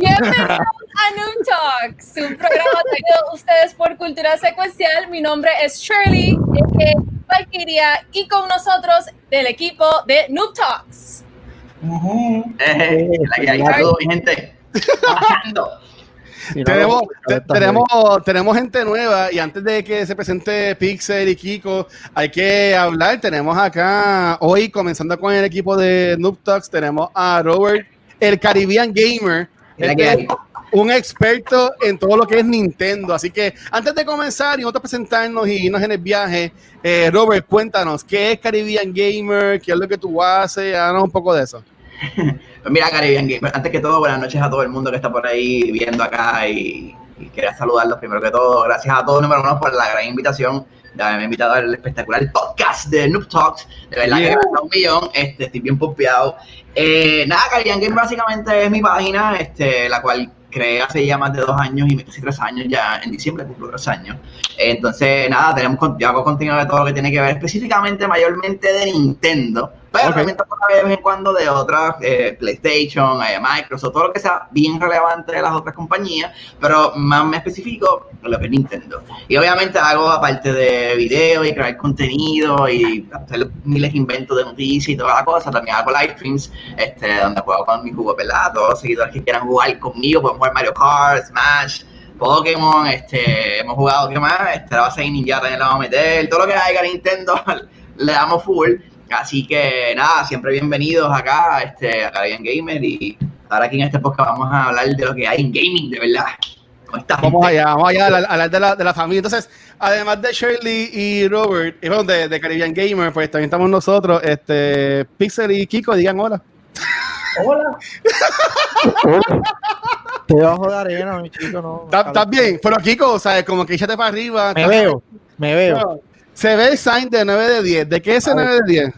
Bienvenidos a Noob Talks, un programa traído a ustedes por Cultura Secuencial. Mi nombre es Shirley, eh, Valkyria, y con nosotros del equipo de Noob Talks. Eh, la que hay, saludos, mi gente. Tenemos, te- tenemos, tenemos gente nueva y antes de que se presente Pixel y Kiko, hay que hablar. Tenemos acá hoy, comenzando con el equipo de Noob Talks, tenemos a Robert, el Caribbean Gamer, este, un experto en todo lo que es Nintendo. Así que antes de comenzar y nosotros presentarnos y irnos en el viaje, eh, Robert, cuéntanos, ¿qué es Caribbean Gamer? ¿Qué es lo que tú haces? Háganos un poco de eso. Mira, Caribbean Gamer, antes que todo, buenas noches a todo el mundo que está por ahí viendo acá y, y quería saludarlos primero que todo. Gracias a todos, número uno, por la gran invitación de haberme invitado al espectacular podcast de Noob Talks. De verdad Yeah. que me un millón, este, estoy bien pompeado. Eh, nada, Caribbean Gamer básicamente es mi página, este, la cual creé hace ya más de dos años y casi tres años, ya en diciembre cumplo tres años. Entonces, nada, tenemos, hago contenido de todo lo que tiene que ver específicamente, mayormente de Nintendo, pero también toco de vez en cuando de otras, eh, PlayStation, eh, Microsoft, todo lo que sea bien relevante de las otras compañías, pero más me especifico lo que es Nintendo. Y obviamente hago, aparte de videos y crear contenido y hacer miles de inventos de noticias y toda la cosa, también hago live streams este, donde juego con mi jugo pelado, todos los seguidores que quieran jugar conmigo, pueden jugar Mario Kart, Smash, Pokémon, este, hemos jugado, ¿qué más? Este, la base de Ninja también la vamos a meter, todo lo que haya Nintendo le damos full. Así que nada, siempre bienvenidos acá este, a Caribbean Gamer y ahora aquí en este podcast vamos a hablar de lo que hay en gaming, de verdad. ¿Cómo estás? Vamos allá, vamos allá a hablar- de la, de la familia. Entonces, además de Shirley y Robert, y bueno, de, de Caribbean Gamer, pues también estamos nosotros, este, Pixel y Kiko, digan hola. Hola. Te bajo de arena, mi chico, no. ¿Estás bien? Pero Kiko, ¿sabes? Como que échate para arriba. Me veo, me veo. Se ve el sign de 9 de 10. ¿De qué es el 9 de 10?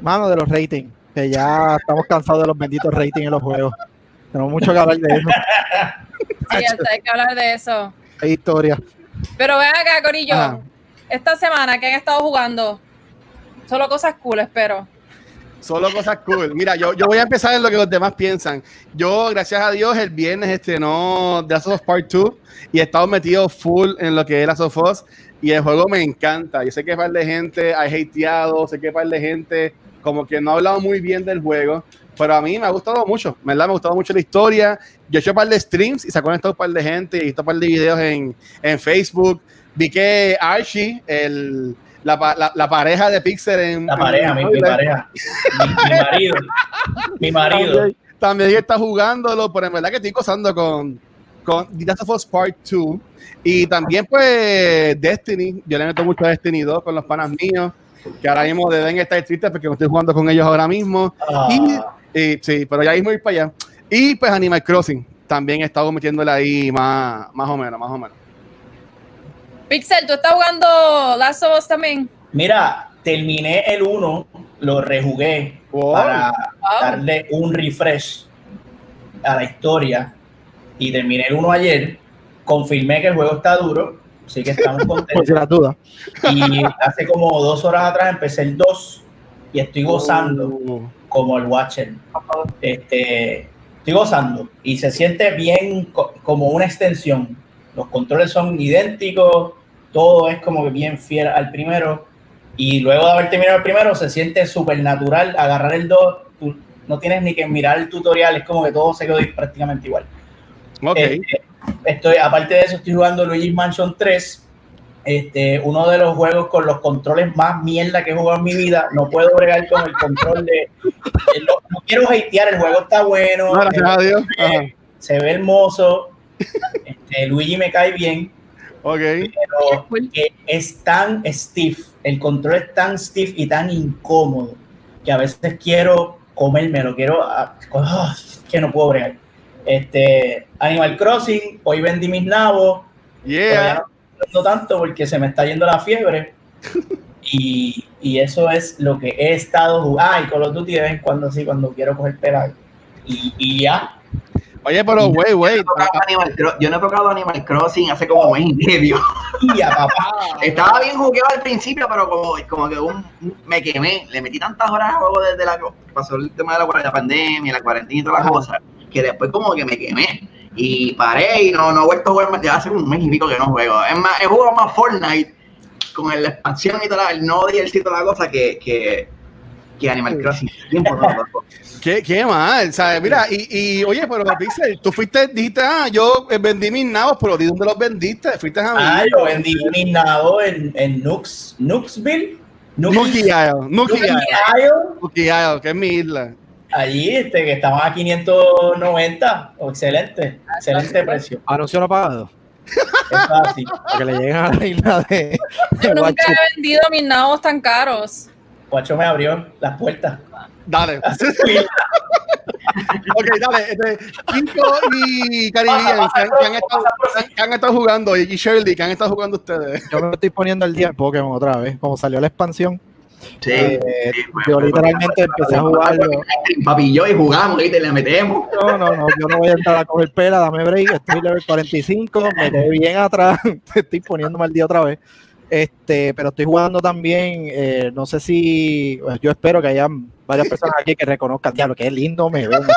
Mano de los ratings, que ya estamos cansados de los benditos ratings en los juegos. Tenemos mucho que hablar de eso. Sí, hasta hay que hablar de eso. Hay historia. Pero ven acá, Corillo. Ajá. Esta semana, ¿qué han estado jugando? Solo cosas cool, espero. Solo cosas cool. Mira, yo, yo voy a empezar en lo que los demás piensan. Yo, gracias a Dios, el viernes estrenó The Last of Us Part 2 y he estado metido full en lo que es Last of Us y el juego me encanta. Yo sé que par de gente ha hateado, sé que par de gente como que no ha hablado muy bien del juego, pero a mí me ha gustado mucho, ¿verdad? Me ha gustado mucho la historia. Yo he hecho un par de streams y se ha conectado un par de gente y he visto un par de videos en, en Facebook. Vi que Archie, el, la, la- la pareja de Pixel en... La pareja, mi, mi pareja. Mi, mi marido. Mi marido. También, también está jugándolo, pero en verdad que estoy gozando con, con The Last of Us Part 2. Y también, pues, Destiny. Yo le meto mucho a Destiny 2 con los panas míos, que ahora mismo deben estar tristes porque no estoy jugando con ellos ahora mismo. Ah, Y, y- sí, pero ya mismo ir para allá. Y pues Animal Crossing. También he estado metiéndole ahí más, más o menos, más o menos. Pixel, ¿tú estás jugando Last of Us también? mira, terminé el 1, lo rejugué Wow. para Wow. darle un refresh a la historia y terminé el 1 ayer. Confirmé que el juego está duro, así que estamos Por contentos. las dudas. Y hace como dos horas atrás empecé el 2 y estoy gozando. Uh, como el Watcher. Este, estoy gozando y se siente bien co- como una extensión. Los controles son idénticos, todo es como que bien fiel al primero. Y luego de haber terminado el primero, se siente súper natural agarrar el 2. Tú no tienes ni que mirar el tutorial, es como que todo se quedó prácticamente igual. Ok. Este, estoy, aparte de eso, estoy jugando Luigi's Mansion 3. Este, uno de los juegos con los controles más mierda que he jugado en mi vida. No puedo bregar con el control de. de lo- no quiero hatear, el juego está bueno. No, gracias a Dios. Ajá. Se ve hermoso. Este, Luigi me cae bien, Ok. pero es tan stiff. El control es tan stiff y tan incómodo que a veces quiero comérmelo, quiero. ah, ah, que no puedo bregar. Este, Animal Crossing, hoy vendí mis nabos, Yeah. no estoy jugando tanto porque se me está yendo la fiebre. Y, y eso es lo que he estado jugando. Ah, y Call of Duty de vez en cuando sí, cuando quiero coger pela. Y, y ya. Oye, pero güey, güey. Yo no he tocado Animal Cro- Yo no he tocado Animal Crossing hace como un mes y medio. Y ya, papá. Estaba bien jugueado al principio, pero como, como que un, me quemé. Le metí tantas horas a juego desde la pasó el tema de la, la pandemia, la cuarentena y todas las cosas, que después como que me quemé. Y paré y no, no he vuelto a jugar más. Ya hace un mes y pico que no juego. Es más, he jugado más Fortnite con la expansión y toda la, el no DLC y toda la cosa que, que, que Animal Crossing. Tiempo no, loco. ¿Qué, qué mal, ¿sabes? Mira, y, y oye, pero Pixel, tú fuiste, dijiste, ah, yo eh, vendí mis nabos, pero ¿de dónde los vendiste? Fuiste a Ah, mí. yo vendí mi nado en, en Nux, Nuxville. Nuki Isle. Nuki Isle, que es mi isla. Allí, este, que estaban a 590. Oh, excelente, excelente precio. Anuncio no pagado. Es así. Para que le lleguen a la isla de, Yo de nunca he vendido mis nabos tan caros. Guacho me abrió las puertas. Dale. ok, dale. Este, Kinko y Caribbean, ¿qué han, estado, qué han estado jugando? Y Shirley, ¿qué han estado jugando ustedes? Yo me estoy poniendo el día en Pokémon otra vez. Como salió la expansión, Sí. eh, sí, pues, yo pues, literalmente empecé a jugarlo. Papi y yo y jugamos y te le metemos. No, no, no, yo no voy a entrar a coger pela, dame break, estoy level 45, me quedé bien atrás, estoy poniéndome al día otra vez. Este, pero estoy jugando también, eh, no sé si, pues, yo espero que haya varias personas aquí que reconozcan, diablo, qué lindo me veo.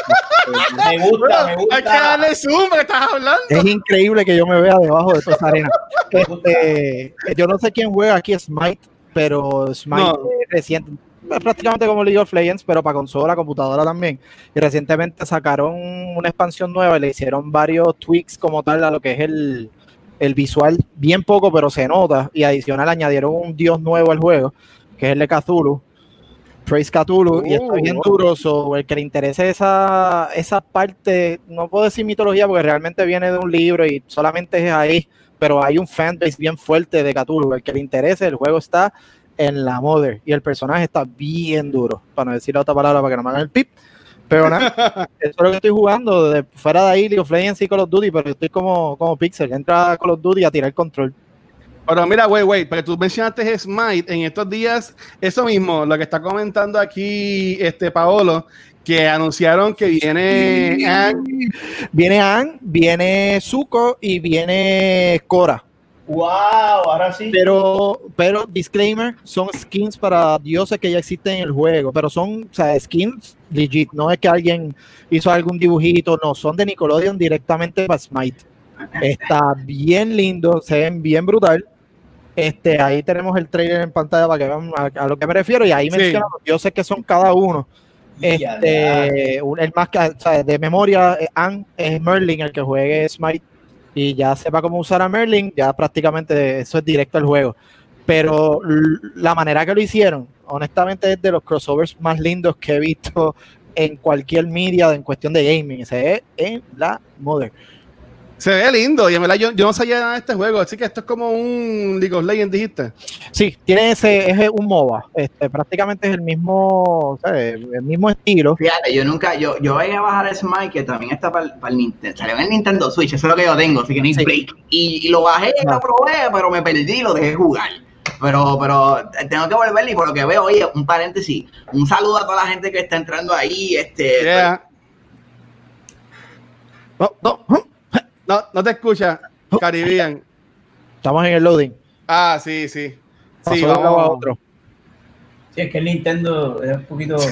Me gusta, me Hay que gusta. darle zoom, ¿qué estás hablando? Es increíble que yo me vea debajo de toda esa arena. Este, yo no sé quién juega aquí Smite, pero Smite No. reciente, es prácticamente como League of Legends, pero para consola, computadora también. Y recientemente sacaron una expansión nueva y le hicieron varios tweaks como tal a lo que es el, el visual, bien poco, pero se nota. Y adicional añadieron un dios nuevo al juego, que es el de Cthulhu. Praise Cthulhu, y está bien wow. duro. so, el que le interese esa, esa parte, no puedo decir mitología porque realmente viene de un libro y solamente es ahí, pero hay un fanbase bien fuerte de Cthulhu. El que le interese, el juego está en la Mother y el personaje está bien duro, para no decir la otra palabra para que no me hagan el pip. Pero nada, eso es lo que estoy jugando. De, fuera de ahí, League of Legends y Call of Duty, pero yo estoy como, como Pixel. Entra a Call of Duty a tirar control. Pero mira, güey, güey, porque tú mencionaste Smite en estos días, eso mismo, lo que está comentando aquí este Paolo, que anunciaron que viene Viene Ann, viene Zuko y viene Cora. Wow, ahora sí. Pero, pero, disclaimer, son skins para dioses que ya existen en el juego, pero son, o sea, skins legit, no es que alguien hizo algún dibujito, no, son de Nickelodeon directamente para Smite. Está bien lindo, se ven bien brutal. Este, ahí tenemos el trailer en pantalla para que vean a, a lo que me refiero, y ahí Sí. mencionan los dioses que son cada uno. Este, un- el más que, o sea, de memoria, eh, Ann es Merlin, el que juegue Smite, y ya sepa cómo usar a Merlin, ya prácticamente eso es directo al juego. Pero la manera que lo hicieron, honestamente, es de los crossovers más lindos que he visto en cualquier media en cuestión de gaming. Se ve en la Mother. Se ve lindo, y en verdad yo, yo no sabía nada de este juego, así que esto es como un League of Legends, dijiste. Sí, tiene ese, es un MOBA. Este, prácticamente es el mismo, o sea, el mismo estilo. Fíjate, yo nunca, yo, yo voy a bajar Smite, que también está para el Nintendo, salió en el Nintendo Switch, eso es lo que yo tengo, así que Sí. break. Y, y lo bajé, No. lo probé, pero me perdí y lo dejé jugar. Pero, pero tengo que volver y por lo que veo, oye, un paréntesis, un saludo a toda la gente que está entrando ahí, este, Yeah. No, no, no. No, no te escucha, Caribbean. Estamos en el loading. Ah, sí, sí. Sí, lado a vamos. otro. Sí, es que el Nintendo es un poquito.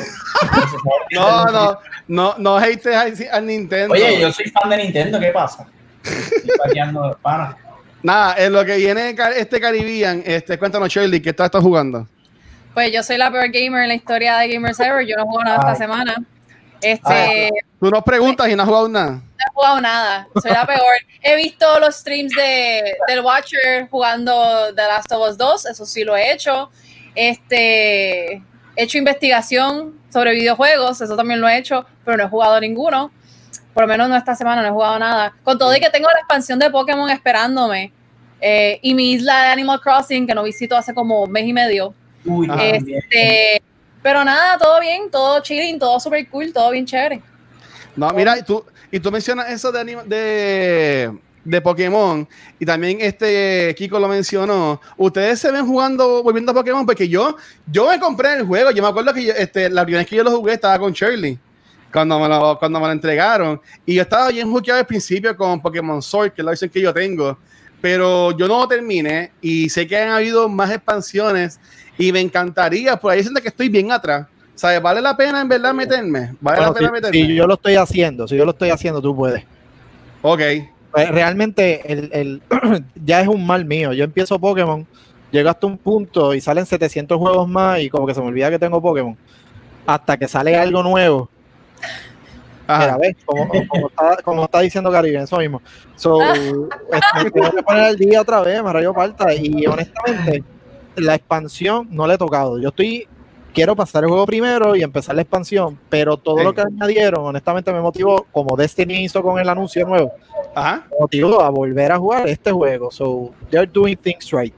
No, no, no, no hates al, al Nintendo. Oye, yo soy fan de Nintendo, ¿qué pasa? Estoy pana. Nada, en lo que viene este Caribbean, este, cuéntanos, Shirley, ¿qué estás estás jugando? Pues yo soy la peor gamer en la historia de Gamer Cyber. Yo no juego nada esta semana. Este, Ay. no Tú nos preguntas y no has jugado nada. He jugado nada. Soy la peor. He visto los streams de, del Watcher jugando The Last of Us 2. Eso sí lo he hecho. Este, he hecho investigación sobre videojuegos. Eso también lo he hecho, pero no he jugado ninguno. Por lo menos no esta semana no he jugado nada. Con todo y que tengo la expansión de Pokémon esperándome. eh, y mi isla de Animal Crossing, que no visito hace como un mes y medio. Uy, Ah. Este, pero nada, todo bien, todo chilling, todo super cool, todo bien chévere. No, mira, y tú, y tú mencionas eso de, anima- de de Pokémon, y también este Kiko lo mencionó, ustedes se ven jugando, volviendo a Pokémon, porque yo, yo me compré el juego, yo me acuerdo que yo, este, la primera vez que yo lo jugué estaba con Shirley, cuando me lo, cuando me lo entregaron, y yo estaba bien jugado al principio con Pokémon Sword, que es la versión que yo tengo, pero yo no terminé, y sé que han habido más expansiones, y me encantaría, por ahí siento que estoy bien atrás. ¿Sabes? ¿Vale la pena en verdad meterme? ¿Vale Bueno, la pena si, meterme? si yo lo estoy haciendo, si yo lo estoy haciendo, tú puedes. Ok. Pues, realmente el, el- ya es un mal mío. Yo empiezo Pokémon, llego hasta un punto y salen 700 juegos más y como que se me olvida que tengo Pokémon. Hasta que sale algo nuevo. Ajá. Mira, ves, como, como está, como está diciendo Caribe, eso mismo. So, este, me tengo que poner al día otra vez, me rayo falta. Y honestamente, la expansión no le he tocado. Yo estoy, quiero pasar el juego primero y empezar la expansión, pero todo Sí. lo que añadieron, honestamente me motivó, como Destiny hizo con el anuncio nuevo, Ajá. me motivó a volver a jugar este juego. So, they're doing things right.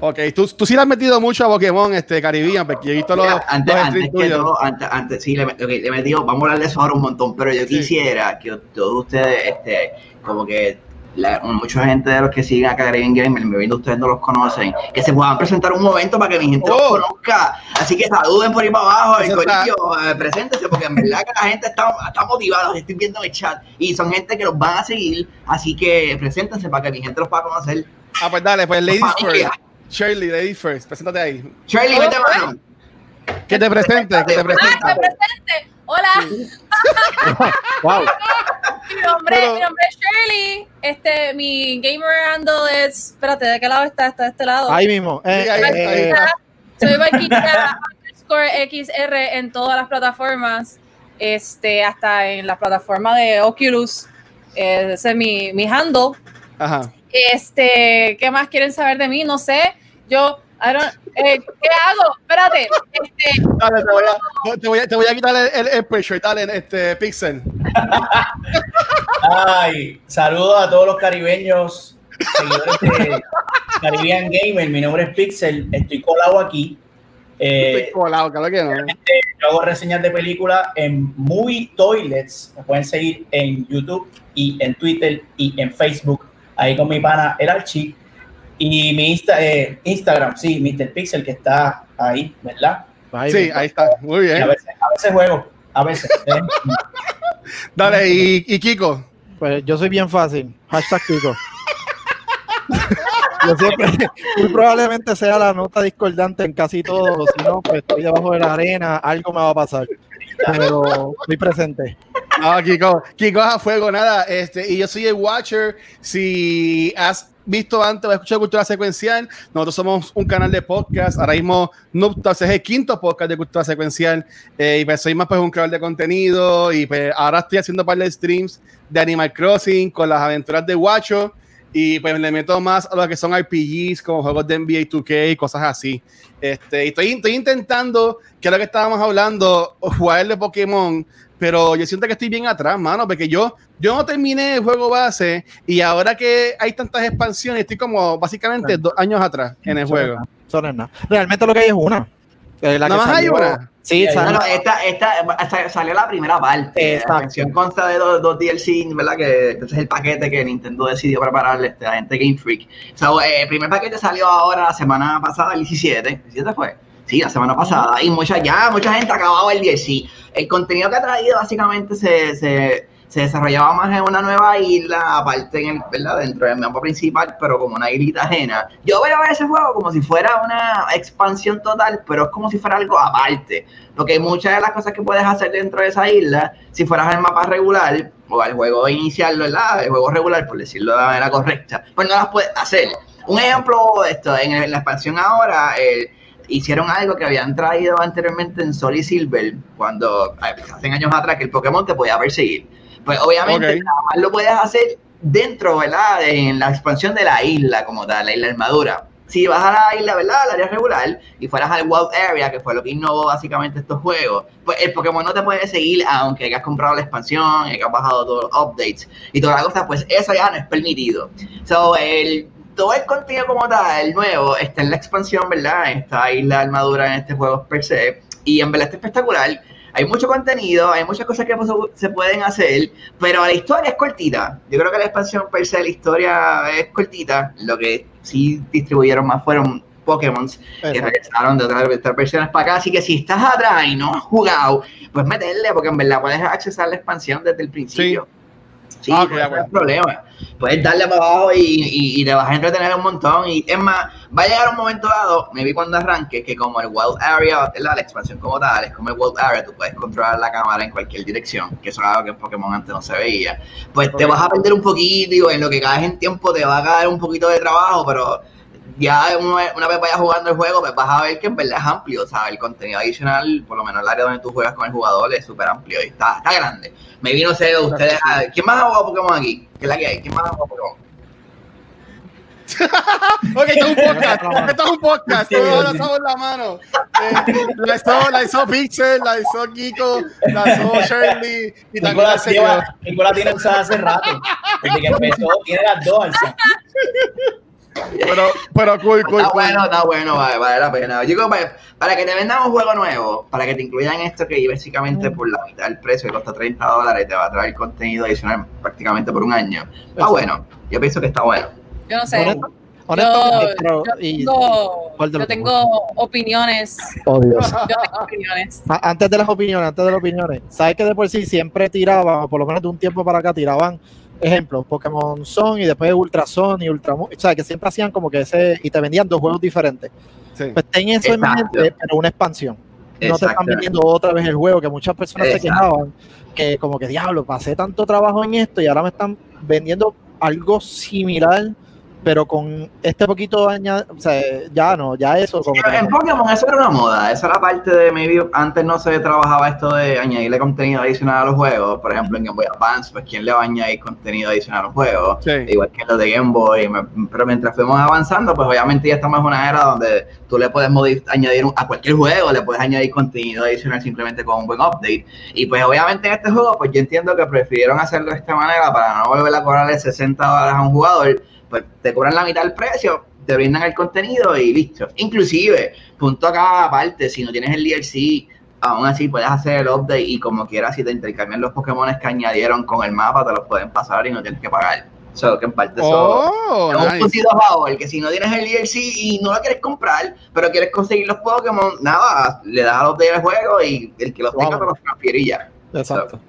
Ok, tú, tú sí le has metido mucho a Pokémon, este, Caribbean, porque yo he visto los, Mira, antes, los antes que todo, antes, antes, sí, le, ok, le he metido, vamos a hablar de eso ahora un montón, pero yo Sí. quisiera que todos ustedes, este, como que la- mucha gente de los que siguen a Caribbean Gamer, me viendo ustedes no los conocen, que se puedan presentar un momento para que mi gente los Oh. conozca. Así que saluden por ahí para abajo, el corillo, eh, preséntense, porque en verdad que la gente está, está motivada, los estoy viendo en el chat, y son gente que los van a seguir, así que preséntense para que mi gente los pueda conocer. Ah, pues dale, pues Ladies. First. Shirley, Ladies First, preséntate ahí. Shirley, vete Oh, mano. Que te presente, que te Ah, presente. me presente. Hola, Wow. mi nombre, Pero- mi nombre es Shirley. Este, mi gamer handle es. Espérate, ¿de qué lado está? Está de este lado. Ahí mismo. Eh, eh, ahí eh. Soy Valkyria underscore XR en todas las plataformas. Este, hasta en la plataforma de Oculus. Eh, ese es mi, mi handle. Ajá. Este, ¿qué más quieren saber de mí? No sé. Yo, I don't- eh, ¿qué hago? Espérate. Este, Dale, te voy a, te voy a, te voy a quitar el, el, el pressure, dale, este, Pixel. Ay, saludos a todos los caribeños, seguidores de Caribbean Gamer. Mi nombre es Pixel, estoy colado aquí. Eh, Estoy colado, claro que no. yo hago reseñas de películas en Movie Toilets. Me pueden seguir en YouTube y en Twitter y en Facebook. Ahí con mi pana El Archi. Y mi Insta- eh, Instagram, sí, Mr. Pixel, que está ahí, ¿verdad? ahí Sí, ahí está, muy a bien. veces, a veces juego, a veces. ¿eh? Dale, y, y Kiko. Pues yo soy bien fácil. Hashtag Kiko. Yo siempre, muy probablemente sea la nota discordante en casi todo. Si no, pues estoy debajo de la arena, algo me va a pasar. Pero estoy presente. No, Kiko, Kiko es a fuego, nada. Este, y yo soy el Watcher. Si has visto antes o escuchado Cultura Secuencial, nosotros somos un canal de podcast. Ahora mismo Talks es el quinto podcast de Cultura Secuencial. Eh, y pues soy más pues un creador de contenido. Y pues ahora estoy haciendo un par de streams de Animal Crossing con las aventuras de Watcho. Y pues le meto más a lo que son RPGs, como juegos de NBA 2K y cosas así. Este, y estoy, estoy intentando, que es lo que estábamos hablando, jugar de Pokémon, pero yo siento que estoy bien atrás, mano, porque yo, yo no terminé el juego base y ahora que hay tantas expansiones, estoy como básicamente dos años atrás en el no juego. eso no es nada. Realmente lo que hay es una. Eh, la ¿Nada que más hay una? Sí, Sí, salió- No, no, esta, esta, esta- salió la primera parte. Exacto. La canción consta de dos, dos DLC, ¿verdad? Que ese es el paquete que Nintendo decidió prepararle este, a la gente Game Freak. So, eh, el primer paquete salió ahora la semana pasada, el 17. ¿17 fue? Sí, la semana pasada. Y mucha, ya mucha gente ha acabado el DLC. El contenido que ha traído básicamente se, se, se desarrollaba más en una nueva isla, aparte en el, ¿verdad? dentro del mapa principal, pero como una islita ajena. Yo veo ese juego como si fuera una expansión total, pero es como si fuera algo aparte. Porque muchas de las cosas que puedes hacer dentro de esa isla, si fueras al mapa regular o al juego inicial, ¿verdad? El juego regular, por decirlo de la manera correcta, pues no las puedes hacer. Un ejemplo, esto, en la expansión ahora, el- hicieron algo que habían traído anteriormente en Sol y Silver, cuando hace años atrás que el Pokémon te podía perseguir. Pues obviamente Ok. nada más lo puedes hacer dentro, ¿verdad? En la expansión de la isla como tal, la isla armadura. Si vas a la isla, ¿verdad? Al área regular y fueras al Wild Area, que fue lo que innovó básicamente estos juegos, pues el Pokémon no te puede seguir aunque hayas comprado la expansión, hayas bajado todos los updates y toda la cosa, pues eso ya no es permitido. So, el, todo el contenido como tal, el nuevo, está en la expansión, ¿verdad? Esta isla armadura en este juego per se, y en verdad está espectacular. hay mucho contenido, hay muchas cosas que se pueden hacer, pero la historia es cortita. Yo creo que la expansión per se la historia es cortita. Lo que sí distribuyeron más fueron Pokémon que regresaron de otras, versiones para acá. Así que si estás atrás y no has jugado, pues meterle, porque en verdad puedes accesar la expansión desde el principio. Sí, no hay problema. Puedes darle para abajo y, y, te vas a entretener un montón. Y es más, va a llegar un momento dado, me vi cuando arranque, que como el Wild Area, la, la expansión como tal, es como el Wild Area, tú puedes controlar la cámara en cualquier dirección, que eso es algo que en Pokémon antes no se veía. Pues te vas a perder un poquito y en lo que caes en tiempo te va a caer un poquito de trabajo, pero ya una, vez vayas jugando el juego, pues vas a ver que en verdad es amplio, ¿sabes? El contenido adicional, por lo menos el área donde tú juegas con el jugador, es súper amplio y está, está grande. Me vino, sé, ustedes. ¿Quién más ha jugado Pokémon aquí? ¿Qué es la que hay? ¿Quién más ha jugado Pokémon? ok, esto es un podcast. Esto es un podcast. Todos lanzamos la mano. Eh, la, hizo, la hizo Pixel, la hizo Kiko, la hizo Shirley. Y Nicolás, Nicolás tiene usada hace rato. Desde que empezó, tiene las dos alzas. Pero, pero cool, cool. Está bueno, está bueno, vale, vale la pena. Yo para, para que te vendan un juego nuevo, para que te incluyan esto que básicamente por la mitad del precio, que cuesta 30 dólares, te va a traer contenido adicional prácticamente por un año. Está bueno. Yo pienso que está bueno. Yo no sé. yo, yo, tengo, opiniones. Oh, Dios. Yo tengo opiniones. Antes de las opiniones, antes de las opiniones, ¿sabes que de por sí siempre tiraban, por lo menos de un tiempo para acá, tiraban ejemplo, Pokémon Son y después Ultra Son y Ultra o sea, que siempre hacían como que ese, y te vendían dos juegos diferentes. Pues ten eso en mente, pero una expansión. No te están vendiendo otra vez el juego, que muchas personas se quejaban, que como que diablo, pasé tanto trabajo en esto y ahora me están vendiendo algo similar pero con este poquito año, o sea, ya no, ya eso. Como en Pokémon eso era una moda, esa era parte de maybe antes no se trabajaba esto de añadirle contenido adicional a los juegos, por ejemplo en Game Boy Advance, pues quién le va a añadir contenido adicional a los juegos, igual que los de Game Boy, pero mientras fuimos avanzando, pues obviamente ya estamos en una era donde tú le puedes añadir a cualquier juego, le puedes añadir contenido adicional simplemente con un buen update, y pues obviamente en este juego, pues yo entiendo que prefirieron hacerlo de esta manera para no volver a cobrarle 60 dólares a un jugador, pues te cobran la mitad del precio, te brindan el contenido y listo. Inclusive, punto acá aparte, si no tienes el DLC, aún así puedes hacer el update y como quieras, si te intercambian los Pokémon que añadieron con el mapa, te los pueden pasar y no tienes que pagar. So, que en parte oh, es un puntito a favor, que si no tienes el DLC y no lo quieres comprar, pero quieres conseguir los Pokémon, nada, le das a update del juego y el que los tenga te los transfiere y ya. Exacto.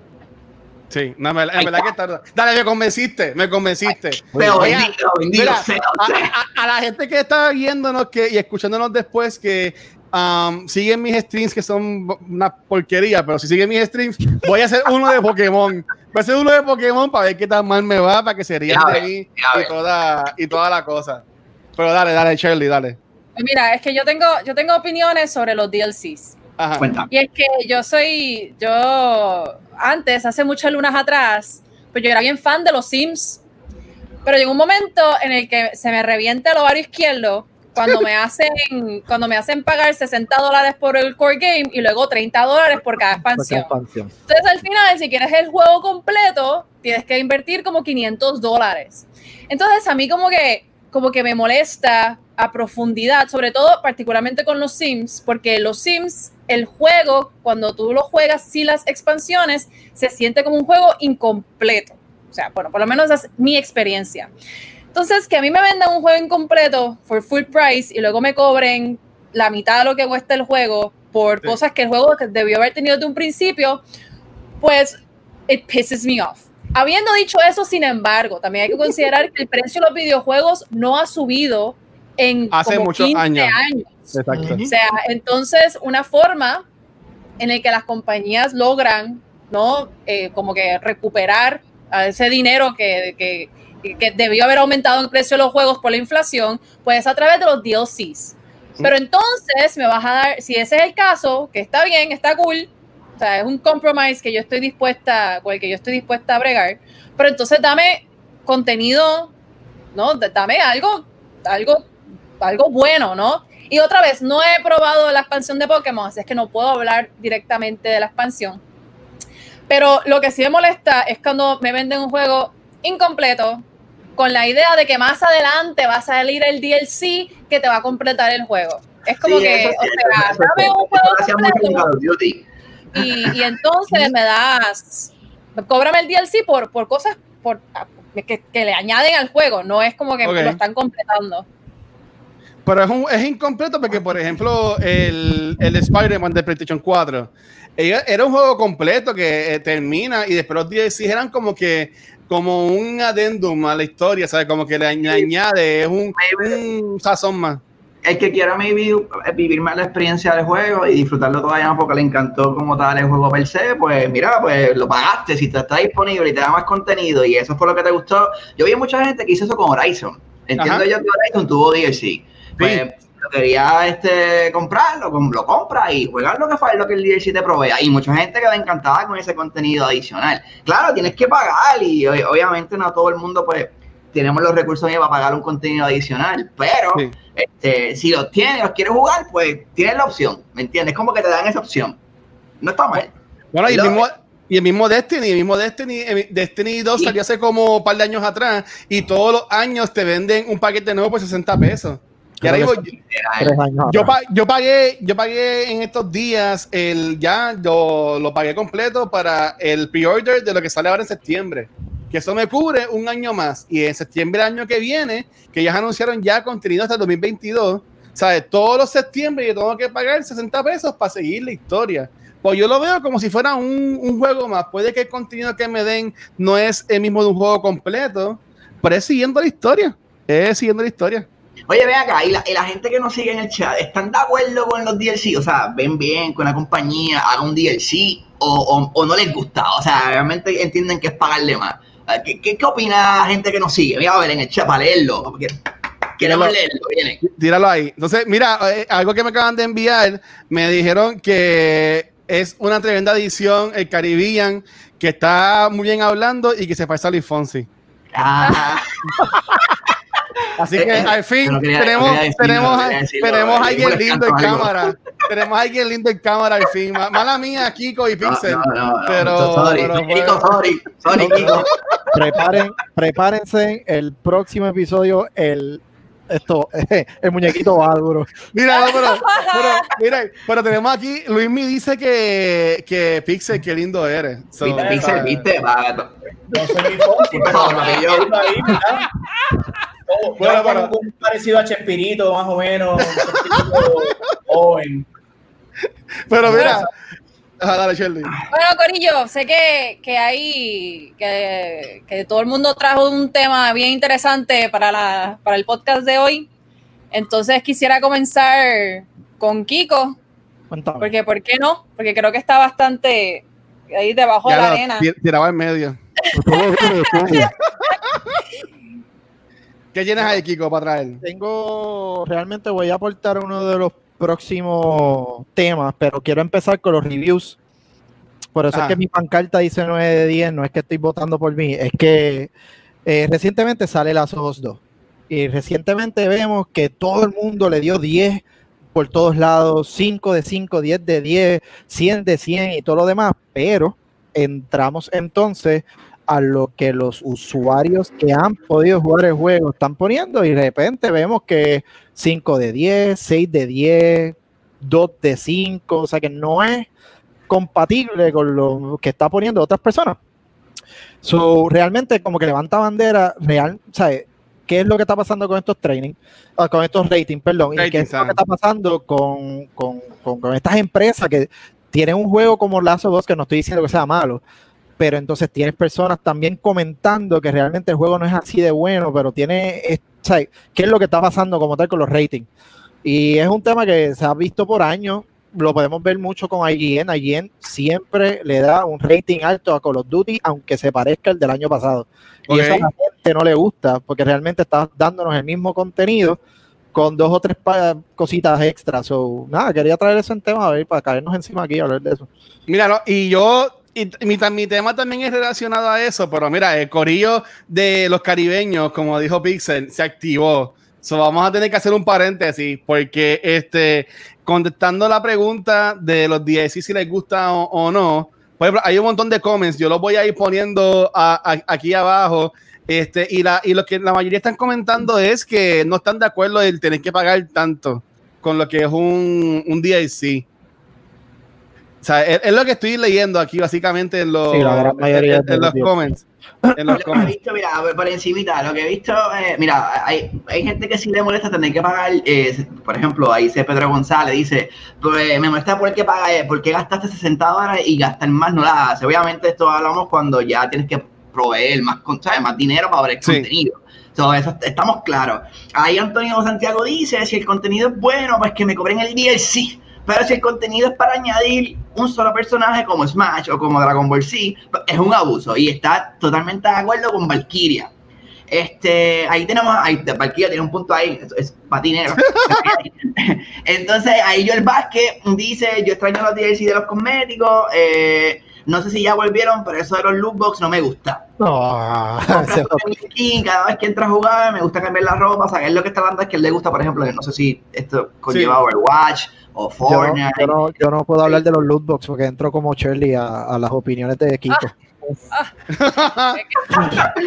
Sí, no, en verdad que tarda. Dale, me convenciste, me convenciste. Pero a, la gente que está viéndonos que, y escuchándonos después que um, siguen mis streams que son una porquería, pero si siguen mis streams, voy a hacer uno de Pokémon. Voy a hacer uno de Pokémon para ver qué tan mal me va, para que se rían de mí y toda, y toda la cosa. Pero dale, dale, Shirley, dale. Mira, es que yo tengo, yo tengo opiniones sobre los DLCs. Y es que yo soy, yo antes, hace muchas lunas atrás, pues yo era bien fan de los Sims, pero llegó un momento en el que se me revienta el ovario izquierdo cuando me hacen, cuando me hacen pagar 60 dólares por el core game y luego 30 dólares por cada expansión. Entonces al final, si quieres el juego completo, tienes que invertir como 500 dólares. Entonces a mí como que, como que me molesta a profundidad, sobre todo particularmente con los Sims, porque los Sims el juego, cuando tú lo juegas sin las expansiones, se siente como un juego incompleto. O sea, bueno, por lo menos es mi experiencia. Entonces, que a mí me vendan un juego incompleto for full price y luego me cobren la mitad de lo que cuesta el juego por cosas que el juego debió haber tenido desde un principio, pues it pisses me off. Habiendo dicho eso, sin embargo, también hay que considerar que el precio de los videojuegos no ha subido en hace muchos años. O sea, entonces una forma en la que las compañías logran, ¿no? Eh, como que recuperar ese dinero que, que, que, debió haber aumentado el precio de los juegos por la inflación, pues a través de los DLCs. Pero entonces me vas a dar, si ese es el caso, que está bien, está cool, o sea, es un compromise que yo estoy dispuesta, con el que yo estoy dispuesta a bregar, pero entonces dame contenido, ¿no? Dame algo, algo, algo bueno, ¿no? Y otra vez, no he probado la expansión de Pokémon, así es que no puedo hablar directamente de la expansión. Pero lo que sí me molesta es cuando me venden un juego incompleto con la idea de que más adelante va a salir el DLC que te va a completar el juego. Es como que, o sea, dame un juego completo. y, y entonces me das, cóbrame el DLC por, por cosas por, que, que le añaden al juego, no es como que Ok. lo están completando. Pero es, un- es incompleto porque, por ejemplo, el, el Spider-Man de PlayStation 4 ella- era un juego completo que eh, termina y después los DLCs eran como que como un adendum a la historia, ¿sabes? Como que le, añ- le añade, es un, un sazón más. El que quiera maybe vivir más la experiencia del juego y disfrutarlo todavía más porque le encantó como tal el juego per se, pues mira, pues lo pagaste, si te está disponible y te da más contenido y eso fue lo que te gustó. Yo vi mucha gente que hizo eso con Horizon. Entiendo Ajá. yo que Horizon tuvo DLC. Pues, lo quería este, comprarlo, com- lo compra y juegas lo que fue lo que el DLC te provea. Y mucha gente quedó encantada con ese contenido adicional. Claro, tienes que pagar y obviamente no todo el mundo pues tenemos los recursos para pagar un contenido adicional, pero Sí. este, si los tienes, los quieres jugar, pues tienes la opción, ¿me entiendes? Como que te dan esa opción. No está mal. Bueno, y el Lo- mismo, y el mismo Destiny, el mismo Destiny, eh, Destiny 2 Sí. salió hace como un par de años atrás y todos los años te venden un paquete nuevo por 60 pesos. Y ahora Creo digo, yo- Yo, yo pagué, yo pagué en estos días el ya yo lo pagué completo para el pre-order de lo que sale ahora en septiembre. Que eso me cubre un año más. Y en septiembre del año que viene, que ya anunciaron ya contenido hasta el 2022, ¿sabes? Todos los septiembre yo tengo que pagar 60 pesos para seguir la historia. Pues yo lo veo como si fuera un, un juego más. Puede que el contenido que me den no es el mismo de un juego completo, pero es siguiendo la historia. Es siguiendo la historia. Oye, ve acá, y la, y la gente que nos sigue en el chat, ¿están de acuerdo con los DLC? O sea, ¿ven bien que una compañía haga un DLC o, o- o no les gusta? O sea, realmente entienden que es pagarle más. ¿Qué, qué, qué opina la gente que nos sigue? Mira, a ver en el chat para leerlo. porque Queremos leerlo, viene. Tíralo ahí. Entonces, mira, eh, algo que me acaban de enviar, me dijeron que es una tremenda edición, el Caribbean, que está muy bien hablando y que se parece a Luis Fonsi. Ah, Así Eh, que eh, al fin yo no quería- tenemos, quería decirlo, tenemos, quería decirlo, tenemos eh, alguien lindo en algo. cámara. tenemos a alguien lindo en cámara al fin. Ma- Mala mía, Kiko y Pixel. no, no, no, pero- sorry, pero Kiko, sorry, sorry, Kiko. Preparen, prepárense el próximo episodio, el esto, el muñequito bárbaro. Mira, no, pero, pero, mira, pero tenemos aquí, Luis me dice que, que Pixel, qué lindo eres. So, Pixel, viste, va, No soy mi pero yo- Bueno, bueno. un parecido a Chespirito, más o menos. joven. Pero mira, ajá, dale, Shirley. Bueno, Corillo, sé que, que hay que, que todo el mundo trajo un tema bien interesante para, la, para el podcast de hoy. Entonces quisiera comenzar con Kiko, Cuéntame. porque ¿por qué no? Porque creo que está bastante ahí debajo de la arena. tir- tiraba en medio. ¿Qué tienes ahí, Kiko, para traer? Tengo, realmente voy a aportar uno de los próximos temas, pero quiero empezar con los reviews. Por eso Ah. es que mi pancarta dice 9 de 10, no es que estoy votando por mí, es que eh, recientemente sale Last of Us 2. Y recientemente vemos que todo el mundo le dio 10 por todos lados, 5 de 5, 10 de 10, 100 de 100 y todo lo demás, pero entramos entonces a lo que los usuarios que han podido jugar el juego están poniendo y de repente vemos que 5 de 10, 6 de 10, 2 de 5, o sea que no es compatible con lo que está poniendo otras personas. So, realmente como que levanta bandera real, ¿sabes? ¿Qué es lo que está pasando con estos training, ah, con estos ratings, perdón? y qué es lo que está pasando con, con- con- con estas empresas que tienen un juego como Lazo 2, que no estoy diciendo que sea malo, pero entonces tienes personas también comentando que realmente el juego no es así de bueno, pero tiene, es- ¿sabes? ¿Qué es lo que está pasando como tal con los ratings? Y es un tema que se ha visto por años, lo podemos ver mucho con IGN. IGN siempre le da un rating alto a Call of Duty, aunque se parezca el del año pasado. Y eso a la gente no le gusta, porque realmente está dándonos el mismo contenido con dos o tres cositas extras. So, nada, quería traer eso en tema, a ver, para caernos encima aquí a hablar de eso. Mira, no, y yo, y mi, tema también es relacionado a eso, pero mira, el corillo de los caribeños, como dijo Pixel, se activó. So, vamos a tener que hacer un paréntesis, porque este, contestando la pregunta de los DLC si les gusta o, no, por ejemplo, hay un montón de comments, yo los voy a ir poniendo aquí abajo. Este, y, la, y lo que la mayoría están comentando es que no están de acuerdo en tener que pagar tanto con lo que es un, un DLC. O sea, es, es lo que estoy leyendo aquí básicamente en los, Sí, la gran mayoría en, en los comments. En los Lo que he comments. visto, mira, por encimita, lo que he visto, eh, mira, hay, hay gente que sí le molesta tener que pagar, eh, por ejemplo, ahí dice Pedro González, dice, pues me molesta porque paga, eh, porque gastaste 60 dólares y gastar más no la hace. Obviamente esto hablamos cuando ya tienes que proveer más, con- ¿sabes? más dinero para ver el Sí. contenido. So, eso estamos claros. Ahí Antonio Santiago dice, si el contenido es bueno, pues que me cobren el DLC. Pero si el contenido es para añadir un solo personaje como Smash o como Dragon Ball Z, es un abuso. Y está totalmente de acuerdo con Valkyria. Este, ahí tenemos, ahí, Valkyria tiene un punto ahí, es, es patinero. Entonces, ahí yo el Vázquez dice, yo extraño los DLC de los cosméticos, eh, no sé si ya volvieron, pero eso de los loot box no me gusta. Y cada vez que entra a jugar me gusta cambiar la ropa, saber lo que está hablando es que él le gusta, por ejemplo, no sé si esto conlleva Sí. Overwatch o yo, Fortnite. no, yo, no, yo no puedo hablar de los loot box porque entro como Shirley a, a las opiniones de Kiko.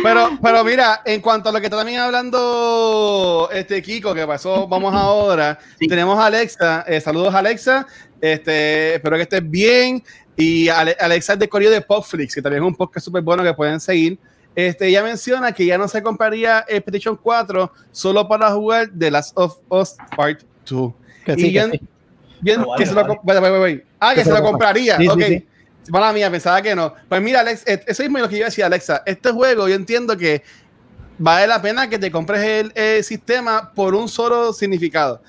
pero, pero mira, en cuanto a lo que está también hablando este Kiko, que pasó, vamos ahora. Sí. Tenemos a Alexa. eh, saludos, Alexa. Este, espero que estés bien. Y Ale- Alexa es de Correo de Popflix, que también es un podcast súper bueno que pueden seguir. Este, ella menciona que ya no se compraría el PlayStation 4 solo para jugar The Last of Us Part 2. Que Y sí, que yo- sí. Yo- No, vale, que se lo, vale. comp- wait, wait, wait, wait. Ah, que, Que se se lo lo compra. compraría. Sí, sí, ok. sí. Mala mía, pensaba que no. Pues mira, Alex, eh, eso mismo es lo que yo decía, Alexa. Este juego, yo entiendo que vale la pena que te compres el, el sistema por un solo significado.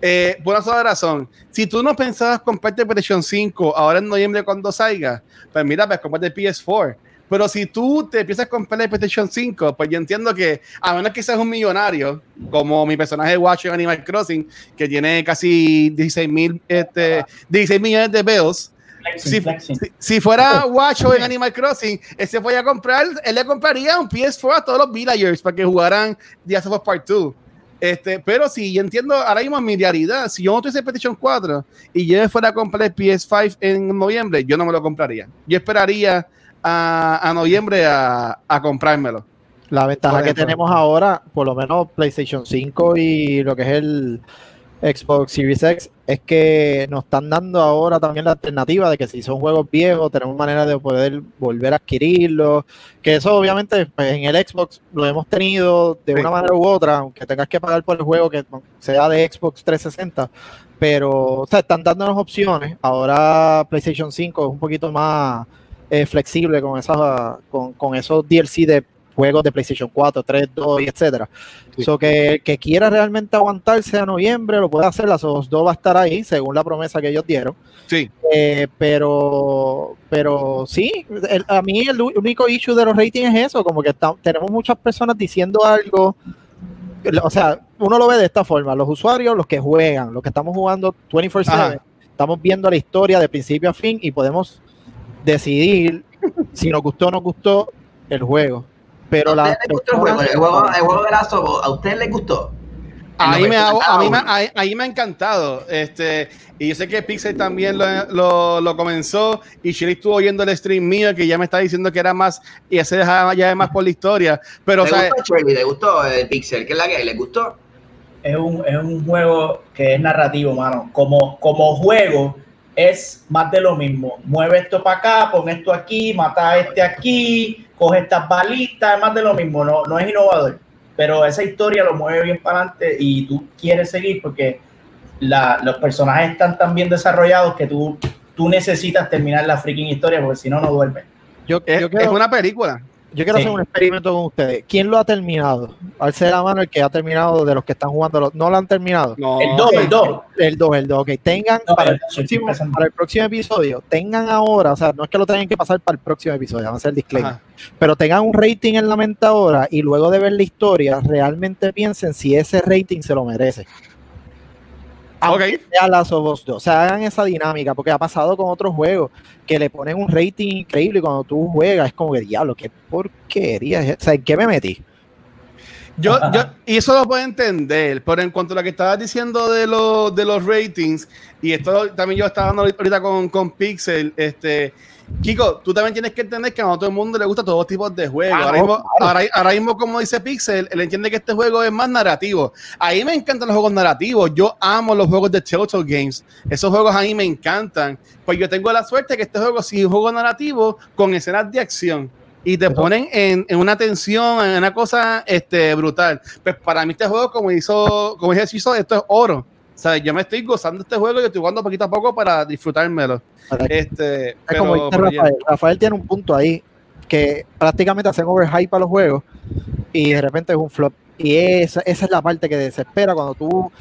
Eh, por una sola razón. Si tú no pensabas comprarte PlayStation 5 ahora en noviembre cuando salga, pues mira, pues comprate el PS4. Pero si tú te empiezas a comprar el PlayStation 5, pues yo entiendo que, a menos que seas un millonario, como mi personaje de Watch en Animal Crossing, que tiene casi 16 mil, este, 16 millones de bills, Flexing, si, si- si fuera Watcho en Animal Crossing, él se podía comprar, él le compraría un PS4 a todos los villagers para que jugaran The Last of Us Part 2. Este, pero si yo entiendo ahora mismo mi realidad, si yo no tuviese PlayStation 4 y yo fuera a comprar el PS5 en noviembre, yo no me lo compraría. Yo esperaría a, a noviembre a, a comprármelo. La ventaja que tenemos ahora, por lo menos PlayStation 5 y lo que es el Xbox Series X, es que nos están dando ahora también la alternativa de que si son juegos viejos, tenemos manera de poder volver a adquirirlos. Que eso, obviamente, pues, en el Xbox lo hemos tenido de Sí. una manera u otra, aunque tengas que pagar por el juego que sea de Xbox 360. Pero, o sea, están dándonos opciones. Ahora PlayStation 5 es un poquito más eh, flexible con, esas, con, con esos DLC de juegos de PlayStation 4, 3, 2 y etcétera. Sí. So que que quiera realmente aguantarse a noviembre lo puede hacer, las os 2 va a estar ahí, según la promesa que ellos dieron. Sí. Eh, pero, pero sí, el- a mí el único issue de los ratings es eso, como que está- tenemos muchas personas diciendo algo. O sea, uno lo ve de esta forma: los usuarios, los que juegan, los que estamos jugando 24-7, Ajá. estamos viendo la historia de principio a fin y podemos decidir si nos gustó o no gustó el juego. Pero ¿A la ustedes les gustó el juego? El juego, el juego de Last of Us, ¿a ustedes les gustó? A mí, En me, lo ha- a, mí me, personal, a- a mí me ha encantado. Este, y yo sé que Pixel también lo, lo, lo comenzó. Y Shirley estuvo oyendo el stream mío que ya me está diciendo que era más. Y ese dejaba ya más por la historia. Pero, o ¿Le sea, gustó Shirley? ¿Le gustó el Pixel? ¿Qué es la que hay? ¿Le gustó? es un, es un juego que es narrativo, mano. Como, como juego es más de lo mismo. Mueve esto para acá, pon esto aquí, mata a este aquí, coge estas balitas, es más de lo mismo. No, no es innovador. Pero esa historia lo mueve bien para adelante y tú quieres seguir porque la- los personajes están tan bien desarrollados que tú, tú necesitas terminar la freaking historia porque si no, no duermes. yo, es, yo es una película. Yo quiero Sí. hacer un experimento con ustedes. ¿Quién lo ha terminado? Alce la mano el que ha terminado de los que están jugando. los- ¿No lo han terminado? No, El 2, el 2. El 2, el 2. Ok, tengan No, para, el próximo, para el próximo episodio, tengan ahora, o sea, no es que lo tengan que pasar para el próximo episodio, vamos a hacer el disclaimer, Ajá. pero tengan un rating en la mente ahora y luego de ver la historia, realmente piensen si ese rating se lo merece. Aunque Ok. sea Last of Us 2. O sea, hagan esa dinámica, porque ha pasado con otros juegos que le ponen un rating increíble y cuando tú juegas es como que diablo, qué porquería? O sea, ¿en qué me metí? Yo, yo, y eso lo puedo entender, pero en cuanto a lo que estabas diciendo de, los de los ratings, y esto también yo estaba hablando ahorita con, con Pixel, este, Kiko, tú también tienes que entender que a todo el mundo le gusta todos tipos de juegos. Ah, ahora, mismo, claro. ahora, ahora mismo, como dice Pixel, él entiende que este juego es más narrativo. A mí me encantan los juegos narrativos. Yo amo los juegos de Telltale Games. Esos juegos a mí me encantan. Pues yo tengo la suerte que este juego sí es un juego narrativo con escenas de acción. Y te ponen en, en una tensión, en una cosa este, brutal. Pues para mí este juego, como hizo, como hizo, esto es oro. O sea, yo me estoy gozando este juego y estoy jugando poquito a poco para disfrutármelo. Este, Es como dice Rafael. Rafael tiene un punto ahí que prácticamente hacen overhype a los juegos y de repente es un flop. Y esa, esa es la parte que desespera cuando tú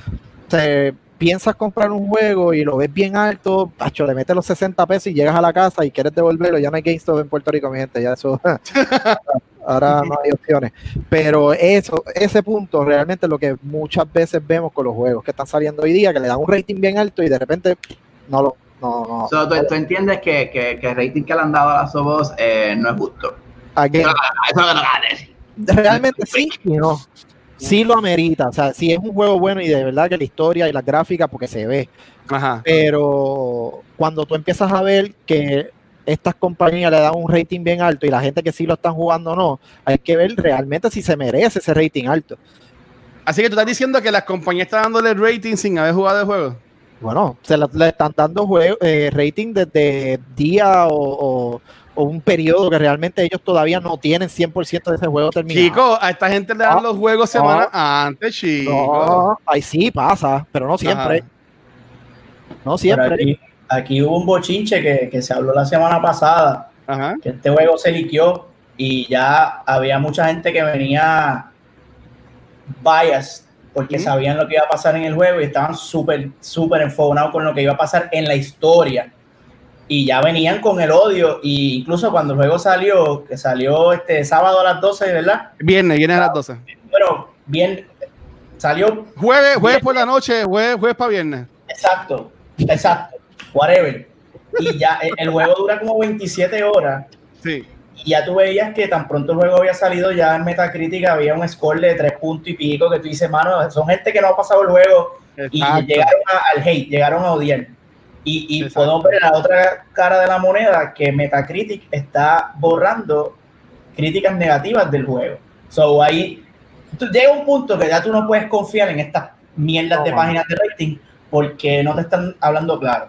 te piensas comprar un juego y lo ves bien alto, pacho, le metes los 60 pesos y llegas a la casa y quieres devolverlo. Ya no hay GameStop en Puerto Rico, mi gente, ya eso. Ahora no hay opciones. Pero eso, ese punto realmente es lo que muchas veces vemos con los juegos que están saliendo hoy día, que le dan un rating bien alto y de repente no lo. No, no. So, ¿tú, tú entiendes que, que, que el rating que le han dado a las Sobos eh, no es justo. Again, Eso es lo que realmente sí y no. Sí lo amerita. O sea, sí es un juego bueno y de verdad que la historia y la gráfica, porque se ve. Ajá. Pero cuando tú empiezas a ver que estas compañías le dan un rating bien alto y la gente que sí lo están jugando no, hay que ver realmente si se merece ese rating alto. Así que tú estás diciendo que las compañías están dándole rating sin haber jugado el juego. Bueno, se la- le están dando juego, eh, rating desde día o, o- o un periodo que realmente ellos todavía no tienen 100% de ese juego terminado. Chico, a esta gente le dan No, los juegos semanas antes, chico. No, ahí sí pasa, pero no siempre. Ajá. No siempre. aquí, aquí hubo un bochinche que, que se habló la semana pasada, Ajá. que este juego se liqueó y ya había mucha gente que venía biased porque sabían lo que iba a pasar en el juego y estaban súper, súper enfogonados con lo que iba a pasar en la historia. Y ya venían con el odio, y incluso cuando el juego salió, que salió este sábado a las 12, ¿verdad? Viernes, viernes a las 12. Bueno, bien, salió Jueves, jueves por la noche, jueves, jueves para viernes. Exacto, exacto, whatever. Y ya el, juego dura como 27 horas Sí. y ya tú veías que tan pronto el juego había salido, ya en Metacritic había un score de 3 puntos y pico que tú dices, mano, son gente que no ha pasado el juego y llegaron a- al hate, llegaron a odiar. Y, y podemos ver la otra cara de la moneda que Metacritic está borrando críticas negativas del juego. So ahí tú- llega un punto que ya tú no puedes confiar en estas mierdas de páginas de rating porque no te están hablando claro.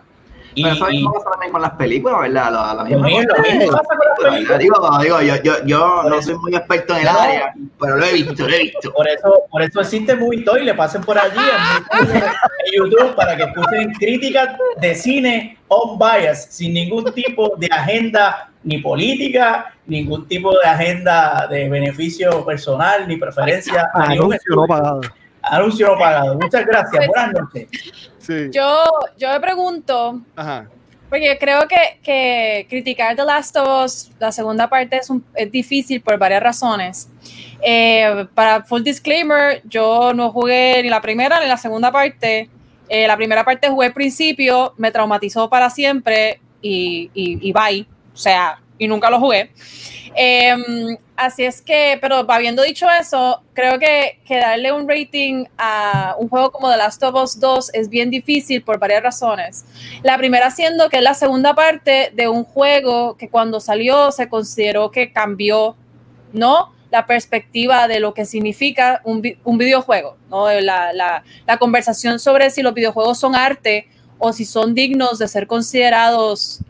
Y, Pero eso mismo pasa también con las películas, ¿verdad? La, misma mismo, lo mismo pasa con las Pero, películas. digo, digo, yo, yo, yo no eso. soy muy experto en el No. área, pero lo he visto, lo he visto. Por eso, por eso existe Movie Toy, le pasen por allí en, YouTube para que escuchen críticas de cine on bias, sin ningún tipo de agenda ni política, ningún tipo de agenda de beneficio personal ni preferencia. Anuncio no pagado. Anuncio no pagado. Muchas gracias. Buenas noches. Sí. Yo, yo me pregunto, Ajá. porque creo que, que criticar The Last of Us, la segunda parte, es, un- es difícil por varias razones. Eh, para full disclaimer, yo no jugué ni la primera ni la segunda parte. Eh, la primera parte jugué al principio, me traumatizó para siempre y, y, y bye. O sea, y nunca lo jugué. Em, así es que, pero habiendo dicho eso, creo que, que darle un rating a un juego como The Last of Us 2 es bien difícil por varias razones. La primera siendo que es la segunda parte de un juego que cuando salió se consideró que cambió, ¿no? La perspectiva de lo que significa un, un videojuego, ¿no? La, la- la conversación sobre si los videojuegos son arte o si son dignos de ser considerados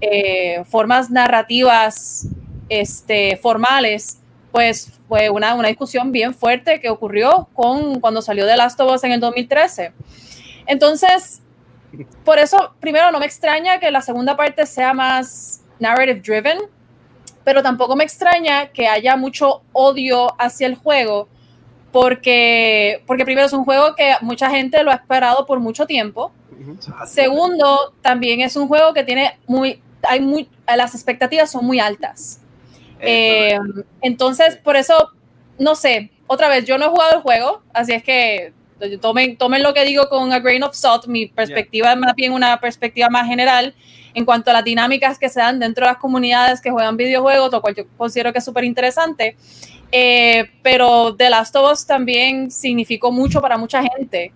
eh, formas narrativas este, formales, pues fue una, una discusión bien fuerte que ocurrió con, cuando salió The Last of Us en el 2013. Entonces, por eso, primero, no me extraña que la segunda parte sea más narrative driven, pero tampoco me extraña que haya mucho odio hacia el juego, porque, porque primero es un juego que mucha gente lo ha esperado por mucho tiempo. Segundo, también es un juego que tiene muy, hay muy, las expectativas son muy altas. Eh, entonces, por eso, no sé, otra vez, yo no he jugado el juego, así es que tomen, tomen lo que digo con a grain of salt, mi perspectiva es más bien una perspectiva más general en cuanto a las dinámicas que se dan dentro de las comunidades que juegan videojuegos, lo cual yo considero que es súper interesante. Eh, pero The Last of Us también significó mucho para mucha gente.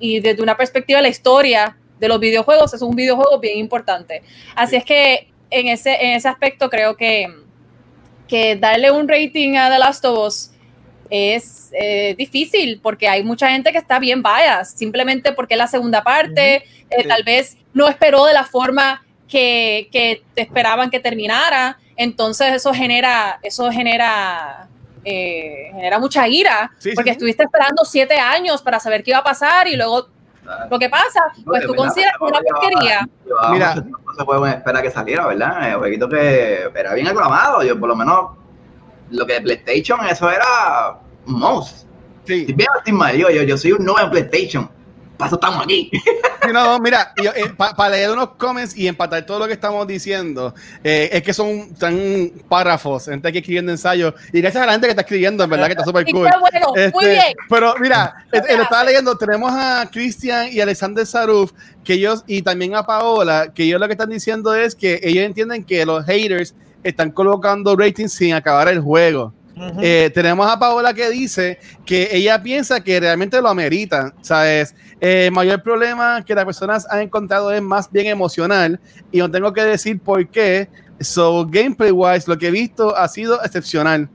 y desde una perspectiva de la historia de los videojuegos, es un videojuego bien importante. Así es que en ese, en ese aspecto creo que, que darle un rating a The Last of Us es eh, difícil porque hay mucha gente que está bien biased, simplemente porque es la segunda parte, eh, tal vez no esperó de la forma que, que esperaban que terminara, entonces eso genera, eso genera, eh, genera mucha ira, porque estuviste esperando siete años para saber qué iba a pasar y luego lo que pasa, pues tú consideras una porquería. Mira, no se puede esperar que saliera, ¿verdad? Un poquito que era bien aclamado, yo por lo menos lo que de PlayStation, eso era un mouse. Sí. Yo, yo soy un nuevo en PlayStation. Paso estamos aquí. no, mira, eh, para leer unos comments y empatar todo lo que estamos diciendo, eh, es que son tan párrafos, gente aquí escribiendo ensayos, y gracias a la gente que está escribiendo, en verdad que está súper cool. Bueno, muy este, bien. Pero mira, eh, lo estaba leyendo, tenemos a Cristian y Alexander Saruf, que ellos, y también a Paola, que ellos lo que están diciendo es que ellos entienden que los haters están colocando ratings sin acabar el juego. Eh, tenemos a Paola que dice que ella piensa que realmente lo amerita. ¿Sabes? Eh, el mayor problema que las personas han encontrado es más bien emocional y no tengo que decir por qué. So, gameplay wise, lo que he visto ha sido excepcional.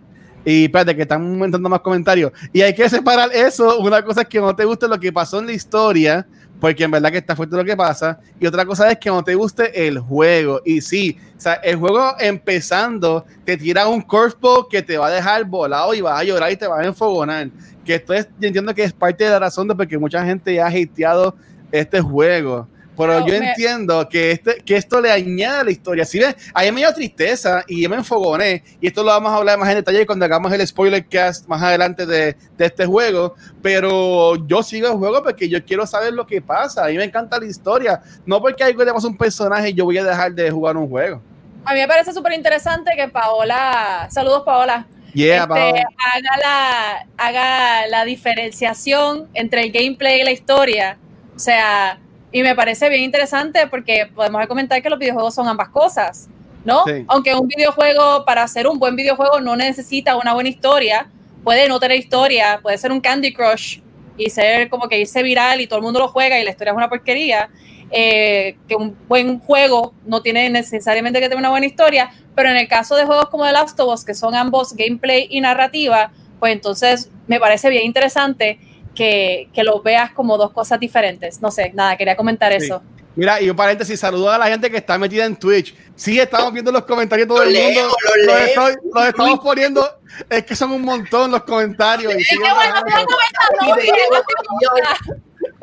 Y espérate, que están aumentando más comentarios. Y hay que separar eso. Una cosa es que no te guste lo que pasó en la historia porque en verdad que está fuerte lo que pasa. Y otra cosa es que no te guste el juego. Y sí, o sea, el juego empezando te tira un curveball que te va a dejar volado y vas a llorar y te vas a enfogonar. Que esto es, yo entiendo que es parte de la razón de porque mucha gente ya ha hateado este juego. Pero yo entiendo que, este, que esto le añade a la historia. Si ven, a mí me dio tristeza y yo me enfogoné. Y esto lo vamos a hablar más en detalle cuando hagamos el spoiler cast más adelante de, de, este juego. Pero yo sigo el juego porque yo quiero saber lo que pasa. A mí me encanta la historia. No porque algo le pasa un personaje y yo voy a dejar de jugar un juego. A mí me parece súper interesante que Paola. Saludos, Paola. Yeah, este, haga, la, haga la diferenciación entre el gameplay y la historia. O sea, y me parece bien interesante porque podemos comentar que los videojuegos son ambas cosas, ¿no? Aunque un videojuego, para hacer un buen videojuego, no necesita una buena historia, puede no tener historia, puede ser un Candy Crush y ser como que irse viral y todo el mundo lo juega y la historia es una porquería. Eh, que un buen juego no tiene necesariamente que tener una buena historia, pero en el caso de juegos como The Last of Us, que son ambos gameplay y narrativa, pues entonces me parece bien interesante que, que lo veas como dos cosas diferentes. No sé, nada, quería comentar eso. Mira, y un paréntesis, saludo a la gente que está metida en Twitch. Sí, estamos viendo los comentarios todo el mundo. Los, estamos poniendo, es que son un montón los comentarios. Y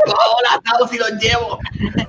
Hola, si los llevo.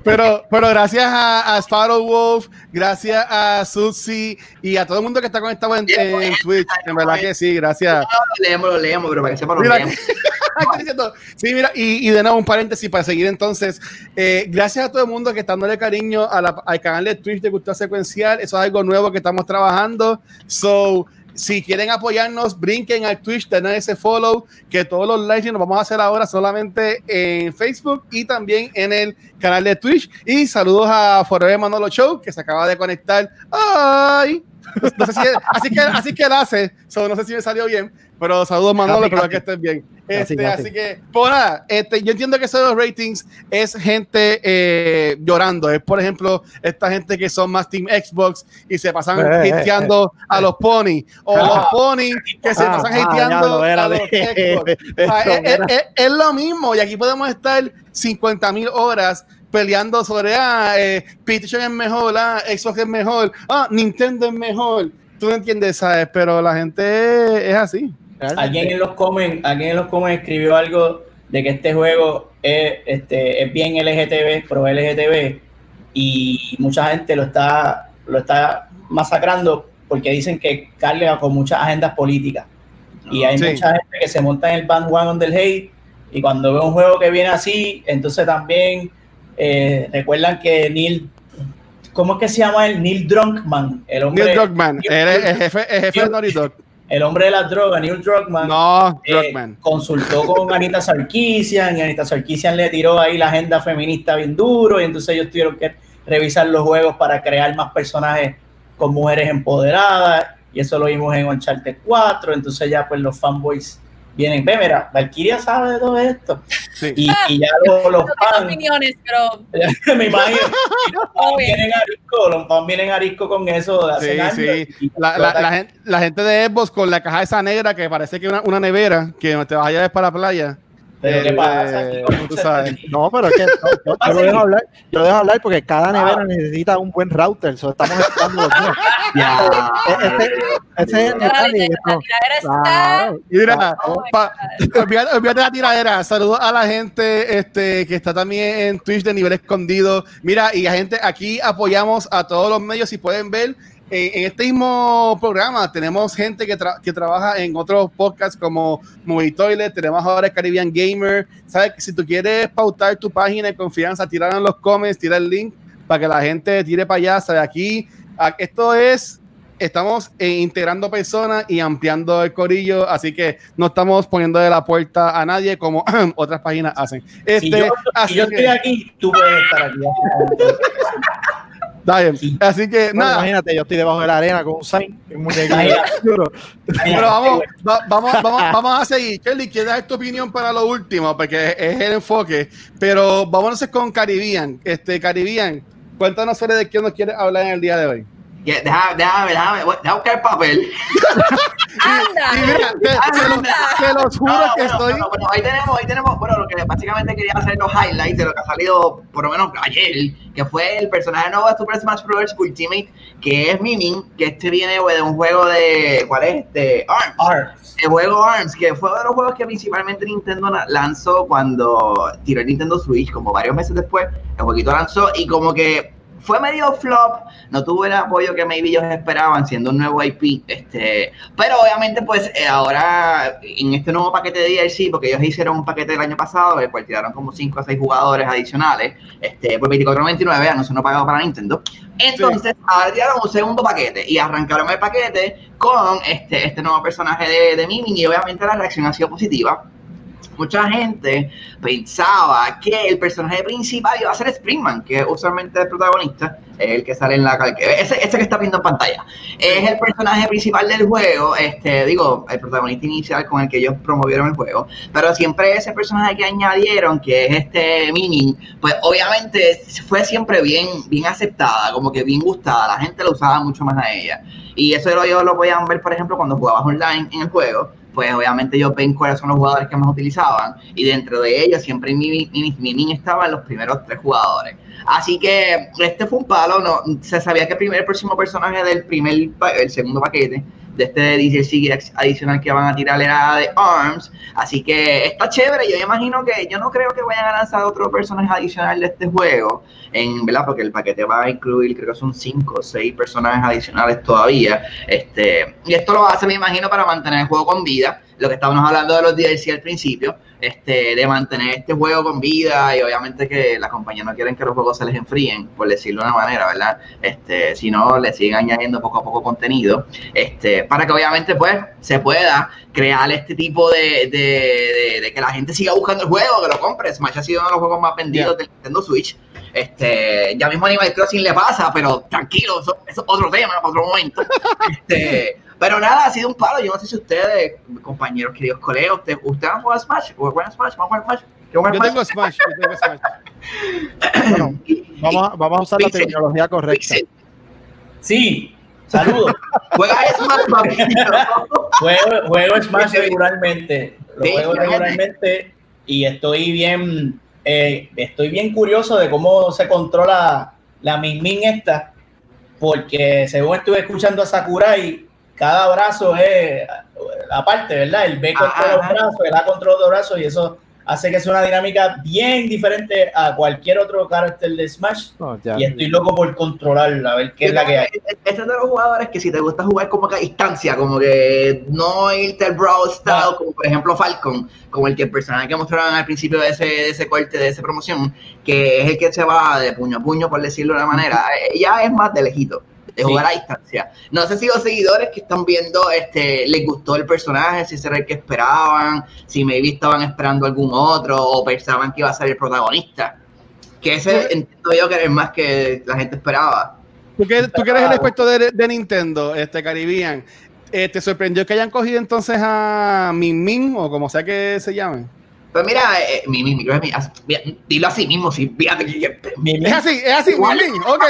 Pero, pero gracias a, a Sparrow Wolf, gracias a Susi y a todo el mundo que está conectado en, en Twitch. En verdad que sí, gracias. lo leemos, lo leemos, pero para que sepan lo leemos. sí, mira, y, y, de nuevo un paréntesis para seguir entonces. Eh, gracias a todo el mundo que está dándole cariño al canal de Twitch de Cultura Secuencial. Eso es algo nuevo que estamos trabajando. So, si quieren apoyarnos, brinquen al Twitch, denle ese follow, que todos los lives nos vamos a hacer ahora solamente en Facebook y también en el canal de Twitch. Y saludos a Forever Manolo Show, que se acaba de conectar. ¡Ay! así que así que él hace, no sé si me salió bien, pero saludos Manolo, espero que estés bien. Este, así que, pues nada, este, yo entiendo que esos los ratings es gente eh, llorando. Es, por ejemplo, esta gente que son más Team Xbox y se pasan eh, hateando eh, a los pony. O los ah. pony que se pasan ah, hateando a los Xbox. es, lo mismo. Y aquí podemos estar 50 mil horas peleando sobre, ah, eh, PlayStation es mejor, ah, Xbox es mejor, ah, Nintendo es mejor. Tú no entiendes, ¿sabes? Pero la gente es así. Alguien en los comments, alguien en los comments escribió algo de que este juego es, este, es bien LGTB, pro LGTB, y mucha gente lo está, lo está masacrando porque dicen que carga con muchas agendas políticas. Y hay mucha gente que se monta en el bandwagon del hate, y cuando ve un juego que viene así, entonces también eh, recuerdan que Neil, ¿cómo es que se llama el Neil Drunkman? El hombre, Neil Drunkman, el, jefe, el jefe de Naughty el hombre de la droga, Neil Druckmann, No, eh, Druckmann. consultó con Anita Sarkeesian y Anita Sarkeesian le tiró ahí la agenda feminista bien duro y entonces ellos tuvieron que revisar los juegos para crear más personajes con mujeres empoderadas y eso lo vimos en Uncharted 4, entonces ya pues los fanboys vienen, ve, mira, Valkyria sabe de todo esto Sí. y, y ya los, los No tengo fans, opiniones, pero me imagino, los fans Obvio. vienen a risco, los fans vienen a risco con eso de hace Sí, años sí. y- La, la, la gente, la gente de Xbox con la caja esa negra que parece que es una, una nevera que te vas a llevar para la playa. Pero ¿qué Eh, pasa aquí con tú sabes. No, pero es que no, yo, yo lo dejo hablar, yo lo dejo hablar porque cada nevera necesita un buen router. So estamos esperando los dos. Ya. Este, ese es el la, detalle. la esto. tiradera está. Claro. Mira, Oh my pa- olvídate, olvídate de la tiradera. Saludos a la gente este, que está también en Twitch de nivel escondido. Mira, y a gente, aquí apoyamos a todos los medios. Si pueden ver, en, en este mismo programa tenemos gente que, tra- que trabaja en otros podcasts como Movie Toilet. Tenemos ahora Caribbean Gamer. Sabes que si tú quieres pautar tu página de confianza, tirar en los comments, tira el link para que la gente tire para allá. ¿sabes? Aquí, esto es estamos eh, integrando personas y ampliando el corillo, así que no estamos poniendo de la puerta a nadie como otras páginas hacen. Este, si yo, si yo que, estoy aquí, tú puedes estar aquí. está bien. así que Bueno, nada, imagínate, yo estoy debajo de la arena con un sign, un pero vamos, va- vamos, vamos, vamos a seguir. Kelly, ¿quieres dar tu opinión para lo último? Porque es el enfoque. Pero vámonos con Caribbean. Este, Caribbean, cuéntanos sobre de qué nos quieres hablar en el día de hoy. Ya, Déjame, déjame, déjame, déjame buscar el papel. Anda. Y mira, te, te lo, te los juro No, que bueno, estoy. bueno, bueno, ahí tenemos, ahí tenemos, bueno, lo que básicamente quería hacer los highlights de lo que ha salido por lo menos ayer, que fue el personaje nuevo de Super Smash Bros. Ultimate, que es Miming, que este viene güey, de un juego de, ¿cuál es? De ARMS. Arms. El juego ARMS, que fue uno de los juegos que principalmente Nintendo lanzó cuando tiró el Nintendo Switch, como varios meses después, el jueguito lanzó y como que fue medio flop, no tuvo el apoyo que maybe ellos esperaban siendo un nuevo IP, este, pero obviamente pues eh, ahora en este nuevo paquete de DLC, porque ellos hicieron un paquete el año pasado, el cual tiraron como 5 o 6 jugadores adicionales, este, por 24.99, anuncio no pagado para Nintendo, entonces ahora tiraron un segundo paquete y arrancaron el paquete con este, este nuevo personaje de, de y obviamente la reacción ha sido positiva. Mucha gente pensaba que el personaje principal iba a ser Springman, que es usualmente el protagonista, el que sale en la ese, ese que está viendo en pantalla. Es el personaje principal del juego, este, digo, el protagonista inicial con el que ellos promovieron el juego, pero siempre ese personaje que añadieron, que es este Miming, pues obviamente fue siempre bien, bien aceptada, como que bien gustada, la gente lo usaba mucho más a ella. Y eso ellos lo podían ver, por ejemplo, cuando jugabas online en el juego, pues obviamente ven cuáles son los jugadores que más utilizaban y dentro de ellos siempre Miming, Miming, Miming estaba en los primeros tres jugadores. Así que este fue un palo, no, se sabía que el, primer, próximo personaje del primer, el segundo paquete de este DLC adicional que van a tirar era de ARMS, así que está chévere, yo imagino que yo no creo que vayan a lanzar otro personaje adicional de este juego, en verdad, porque el paquete va a incluir, creo que son cinco o seis personajes adicionales todavía, este, y esto lo hace, me imagino, para mantener el juego con vida, lo que estábamos hablando de los DLC al principio, este, de mantener este juego con vida y obviamente que las compañías no quieren que los juegos se les enfríen, por decirlo de una manera, ¿verdad? Este, si no, le siguen añadiendo poco a poco contenido, este, para que obviamente pues se pueda crear este tipo de, de, de- de que la gente siga buscando el juego, que lo compre. Smash ha sido uno de los juegos más vendidos del Nintendo Switch. Este, ya mismo Animal Crossing le pasa, pero tranquilo, eso, eso es otro tema, otro momento. Este, pero nada, ha sido un palo. Yo no sé si ustedes, compañeros, queridos colegas, ustedes, ustedes han jugado Smash, ¿juegan Smash? ¿Van a jugar Smash? ¿Quieren jugar Yo Smash? tengo Smash, yo tengo Smash. Bueno, vamos, a, vamos a usar la tecnología correcta. Pixel, Sí, saludos. Juega Smash, juego, juego Smash regularmente. Lo juego regularmente y estoy bien, eh, estoy bien curioso de cómo se controla la Min esta, porque según estuve escuchando a Sakurai, cada brazo es aparte, ¿verdad? El B contra los brazos, el A contra los brazos y eso hace que sea una dinámica bien diferente a cualquier otro carácter de Smash. No. Y estoy loco por controlarla, a ver qué es la que hay. Este es de los jugadores que si te gusta jugar como que a distancia, como que no irte al brawl style, Ah. como por ejemplo Falcon, como el que el personaje que mostraron al principio de ese, de ese corte, de esa promoción, que es el que se va de puño a puño, por decirlo de una manera, ya es más de lejito. De jugar a distancia. No sé si los seguidores que están viendo este les gustó el personaje, si será el que esperaban, si maybe estaban esperando algún otro o pensaban que iba a ser el protagonista. Que ese entiendo yo que es más que la gente esperaba. Tú que, tú que eres el experto de, de Nintendo, este Caribbean, eh, ¿te sorprendió que hayan cogido entonces a Min Min o como sea que se llame? Pues mira, eh, mi, mi, mi, dilo así mismo, sí, fíjate que Es así, es así, Igual. Ok.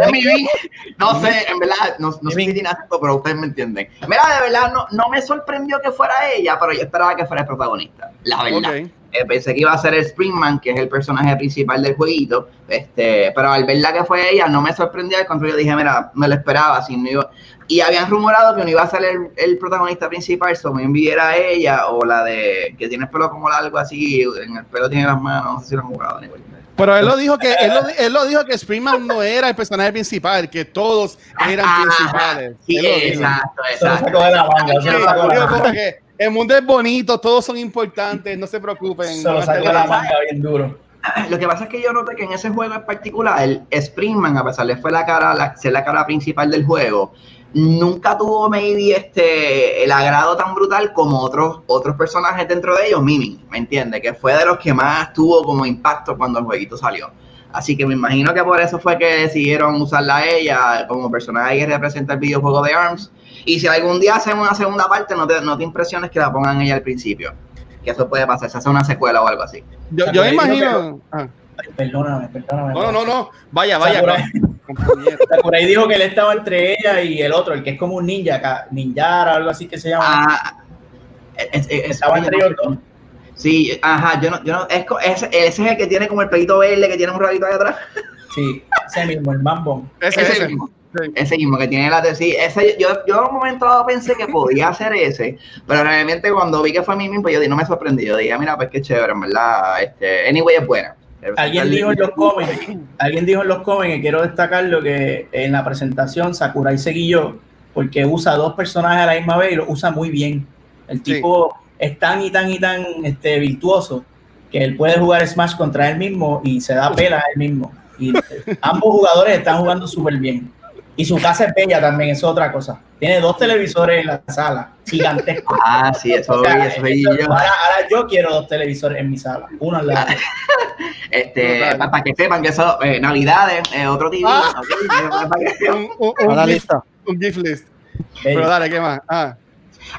No sé, en verdad, no, no sé si tiene acento, pero ustedes me entienden. Mira, de verdad, no, no me sorprendió que fuera ella, pero yo esperaba que fuera el protagonista, la verdad. Eh, pensé que iba a ser el Springman, que es el personaje principal del jueguito, este, pero al verla que fue ella, no me sorprendió, al contrario, dije, mira, me lo esperaba, si no iba- y habían rumorado que no iba a ser el, el protagonista principal, so me enviara a ella, o la de, que tiene el pelo como largo así, en el pelo tiene las manos, no sé si lo han jugado. anyway. Pero él lo dijo que él lo, él lo dijo que Springman no era el personaje principal, que todos eran Ah, principales. Sí, exacto, exacto. el mundo es bonito, todos son importantes, no se preocupen. Se lo sacó de la manga bien duro. Lo que pasa es que yo noté que en ese juego en particular, el Springman, a pesar de fue la cara, la, ser la cara principal del juego, nunca tuvo maybe este el agrado tan brutal como otros otros personajes dentro de ellos, Mimi, ¿me entiendes? Que fue de los que más tuvo como impacto cuando el jueguito salió. Así que me imagino que por eso fue que decidieron usarla a ella como personaje que representa el videojuego de ARMS. Y si algún día hacen una segunda parte, no te, no te impresiones que la pongan ella al principio. Que eso puede pasar, se hace una secuela o algo así. Yo, yo me imagino. Ah, Perdóname, perdóname. No, no, no, no. Vaya, vaya. Sakurai. Sakurai dijo que él estaba entre ella y el otro, el que es como un ninja, ninjara, algo así que se llama. Ah, es- es- es- Estaba entre ellos dos. Sí, ajá, yo no, yo no, es, ese, ese es el que tiene como el pelito verde, que tiene un rabito ahí atrás. Sí, ese mismo, el Mambo. Ese, Ese, ese. mismo. Sí. Ese mismo que tiene la sí, ese yo, yo en un momento dado pensé que podía ser ese, pero realmente cuando vi que fue Mimi, pues yo di- no me sorprendí. Yo dije, mira, pues qué chévere, en verdad. Este, anyway, es buena. Alguien dijo en los comments, alguien dijo en los comments, y quiero destacarlo, que en la presentación Sakurai se guilló porque usa dos personajes a la misma vez y los usa muy bien. El Sí. tipo es tan y tan y tan este, virtuoso que él puede jugar Smash contra él mismo y se da pela a él mismo. Y ambos jugadores están jugando súper bien. Y su casa es bella también, eso es otra cosa. Tiene dos televisores en la sala, gigantescos. Ah, sí, eso, O sea, eso vi eso- yo. ahora, ahora yo quiero dos televisores en mi sala, uno al lado. Este, Total. para, que sepan que eso, eh, Navidades, eh, otro TV. Ah. para Un, un, un lista. gift list. Bello. Pero dale, ¿qué más? Ah,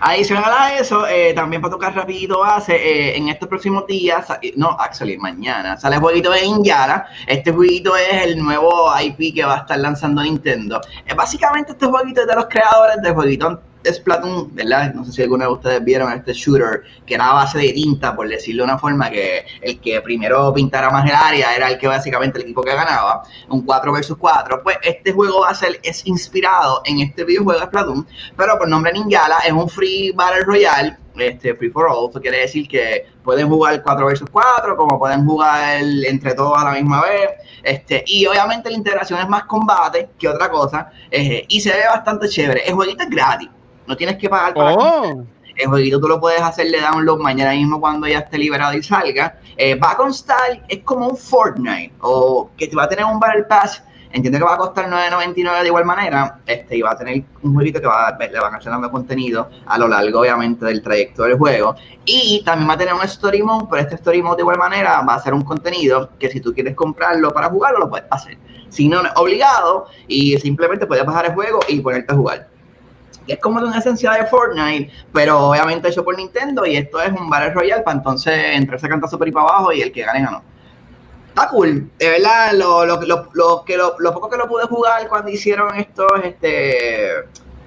Adicional a eso, eh, también para tocar rapidito base, eh, en estos próximos días, no, actually, mañana, sale el jueguito de Ninjara. Este jueguito es el nuevo IP que va a estar lanzando Nintendo. Eh, básicamente este jueguito es de los creadores del jueguito Splatoon, ¿verdad? No sé si alguno de ustedes vieron este shooter, que era a base de tinta, por decirlo de una forma, que el que primero pintara más el área era el que básicamente el equipo que ganaba, un 4 versus 4. Pues este juego va a ser, es inspirado en este videojuego de Splatoon, pero por nombre Ninjala es un free battle royale, este free for all, eso quiere decir que pueden jugar 4 versus 4, como pueden jugar entre todos a la misma vez, este, y obviamente la integración es más combate que otra cosa, eh, y se ve bastante chévere. El jueguito es gratis, no tienes que pagar para oh, el jueguito tú lo puedes hacerle download mañana mismo cuando ya esté liberado y salga. Eh, va a constar, es como un Fortnite, o que te va a tener un Battle Pass. Entiendo que va a costar 9.99 de igual manera, este, y va a tener un jueguito que va, le van a estar dando contenido a lo largo, obviamente, del trayecto del juego. Y también va a tener un Story Mode, pero este Story Mode de igual manera va a ser un contenido que si tú quieres comprarlo para jugarlo, lo puedes hacer. Si no, no es obligado, y simplemente puedes bajar el juego y ponerte a jugar es como de una esencia de Fortnite, pero obviamente hecho por Nintendo y esto es un Battle Royale para entonces entrarse a cantar super y para abajo y el que gane ganó. Está cool, de verdad, lo, lo, lo, lo que lo, lo poco que lo pude jugar cuando hicieron estos este,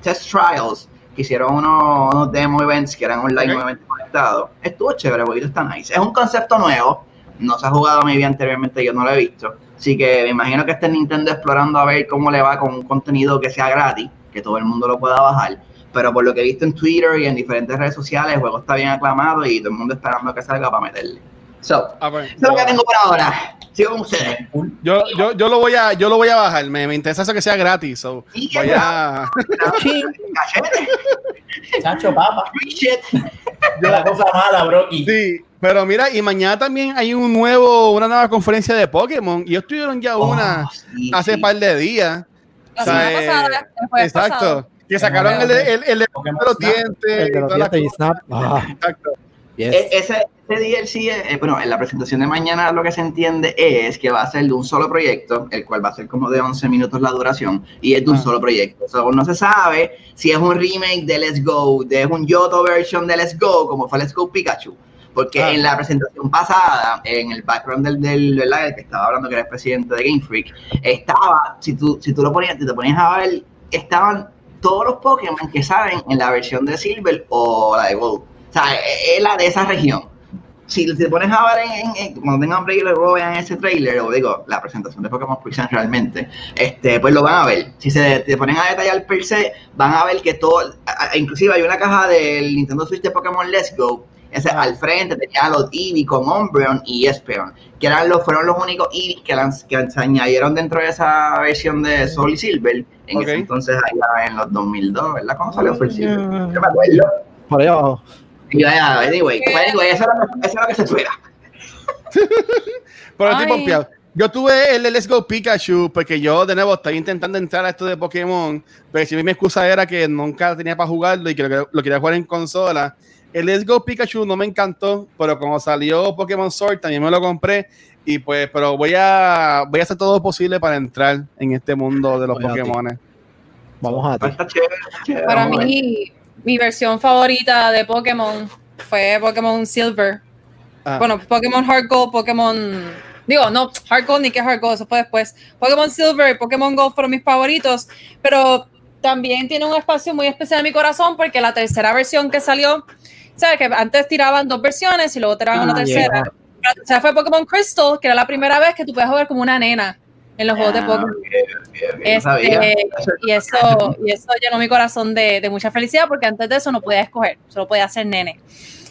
test trials, que hicieron unos, unos demo events que eran online obviamente conectados, estuvo chévere, porque está nice. Es un concepto nuevo, no se ha jugado muy bien anteriormente, yo no lo he visto, así que me imagino que esté Nintendo explorando a ver cómo le va con un contenido que sea gratis, que todo el mundo lo pueda bajar. Pero por lo que he visto en Twitter y en diferentes redes sociales, el juego está bien aclamado y todo el mundo esperando que salga para meterle. So, ah, pues, eso es lo que tengo por ahora. Sigo con ustedes. yo, yo, yo lo voy a, yo lo voy a bajar. Me, me interesa eso que sea gratis. so, Sí, voy a, Cachete, Chacho, papa. De la cosa mala, Brocky. sí, pero mira, y mañana también hay un nuevo, una nueva conferencia de Pokémon. Y ellos tuvieron ya una Oh, sí, hace sí. par de días. La O sea, semana eh, pasada, jueves Exacto. pasado. Que sacaron el, de- el, el de los dientes. El de los dientes y. Snap. Ah, Exacto. yes. E- Ese, ese DLC, eh, bueno, en la presentación de mañana lo que se entiende es que va a ser de un solo proyecto, el cual va a ser como de 11 minutos la duración, y es de un Ah. solo proyecto. O sea, no se sabe si es un remake de Let's Go, de es un Yoto version de Let's Go, como fue Let's Go Pikachu. Porque Ah. en la presentación pasada, en el background del, del, ¿verdad? el que estaba hablando, que era el presidente de Game Freak, estaba, si tú, si tú lo ponías, si te ponías a ver, estaban todos los Pokémon que salen en la versión de Silver o la de Gold. O sea, es la de esa región. Si te pones a ver en, en- en- cuando tengan break y luego vean ese trailer, o digo, la presentación de Pokémon Present realmente, este, pues lo van a ver. Si se te ponen a detallar per se, van a ver que todo, inclusive hay una caja del Nintendo Switch de Pokémon Let's Go, ese al frente tenía los Eevee con Umbreon y Espeon, que eran los, fueron los únicos Eevee que, que se añadieron dentro de esa versión de Soul y Silver, en ese entonces allá en los 2002, ¿verdad? ¿Cómo salió Soul y Silver? Mm. Yo me acuerdo. Por ahí abajo. Y vaya, anyway, pues, anyway, eso, es lo que, eso es lo que se espera. Pero estoy pompeado. Yo tuve el de Let's Go Pikachu porque yo, de nuevo, estoy intentando entrar a esto de Pokémon. Pero si mi excusa era que nunca tenía para jugarlo y que lo, lo quería jugar en consola. El Let's Go Pikachu no me encantó, pero como salió Pokémon Sword también me lo compré. Y pues, pero voy a, voy a hacer todo lo posible para entrar en este mundo de los. Pokémon. Vamos a ti. Para mí, mi versión favorita de Pokémon fue Pokémon Silver. Ah. Bueno, Pokémon Heart Gold, Pokémon. Digo, no, Heart Gold ni que Heart Gold, eso fue después. Pokémon Silver y Pokémon Gold fueron mis favoritos, pero también tiene un espacio muy especial en mi corazón porque la tercera versión que salió, ¿sabes? Que antes tiraban dos versiones y luego tiraban Ah, una tercera. O sea, fue Pokémon Crystal, que era la primera vez que tú puedes jugar como una nena en los juegos de Ah, Pokémon. bien, bien, Este, y eso, y eso llenó mi corazón de, de mucha felicidad porque antes de eso no podía escoger, solo podía ser nene.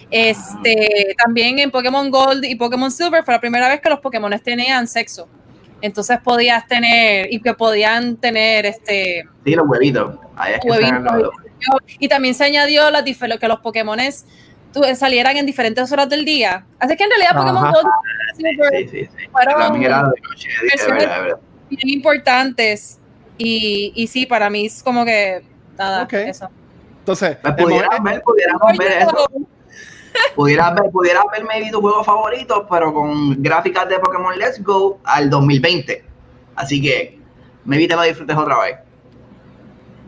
Este, también en Pokémon Gold y Pokémon Silver fue la primera vez que los Pokémon tenían sexo. Entonces podías tener, y que podían tener este Sí, los huevitos. Ahí es que huevitos. los- Y también se añadió las difer- que los Pokémon salieran en diferentes horas del día. Así que en realidad Pokémon Ajá. Sí, sí, sí. fueron era de bien importantes. Y, y sí, para mí es como que nada, Ok. eso. Entonces, mo- ver, pudieras ver eso. Pudieras ver, pudieras ver maybe tu juego favorito, pero con gráficas de Pokémon Let's Go al 2020. Así que, maybe te lo disfrutes otra vez.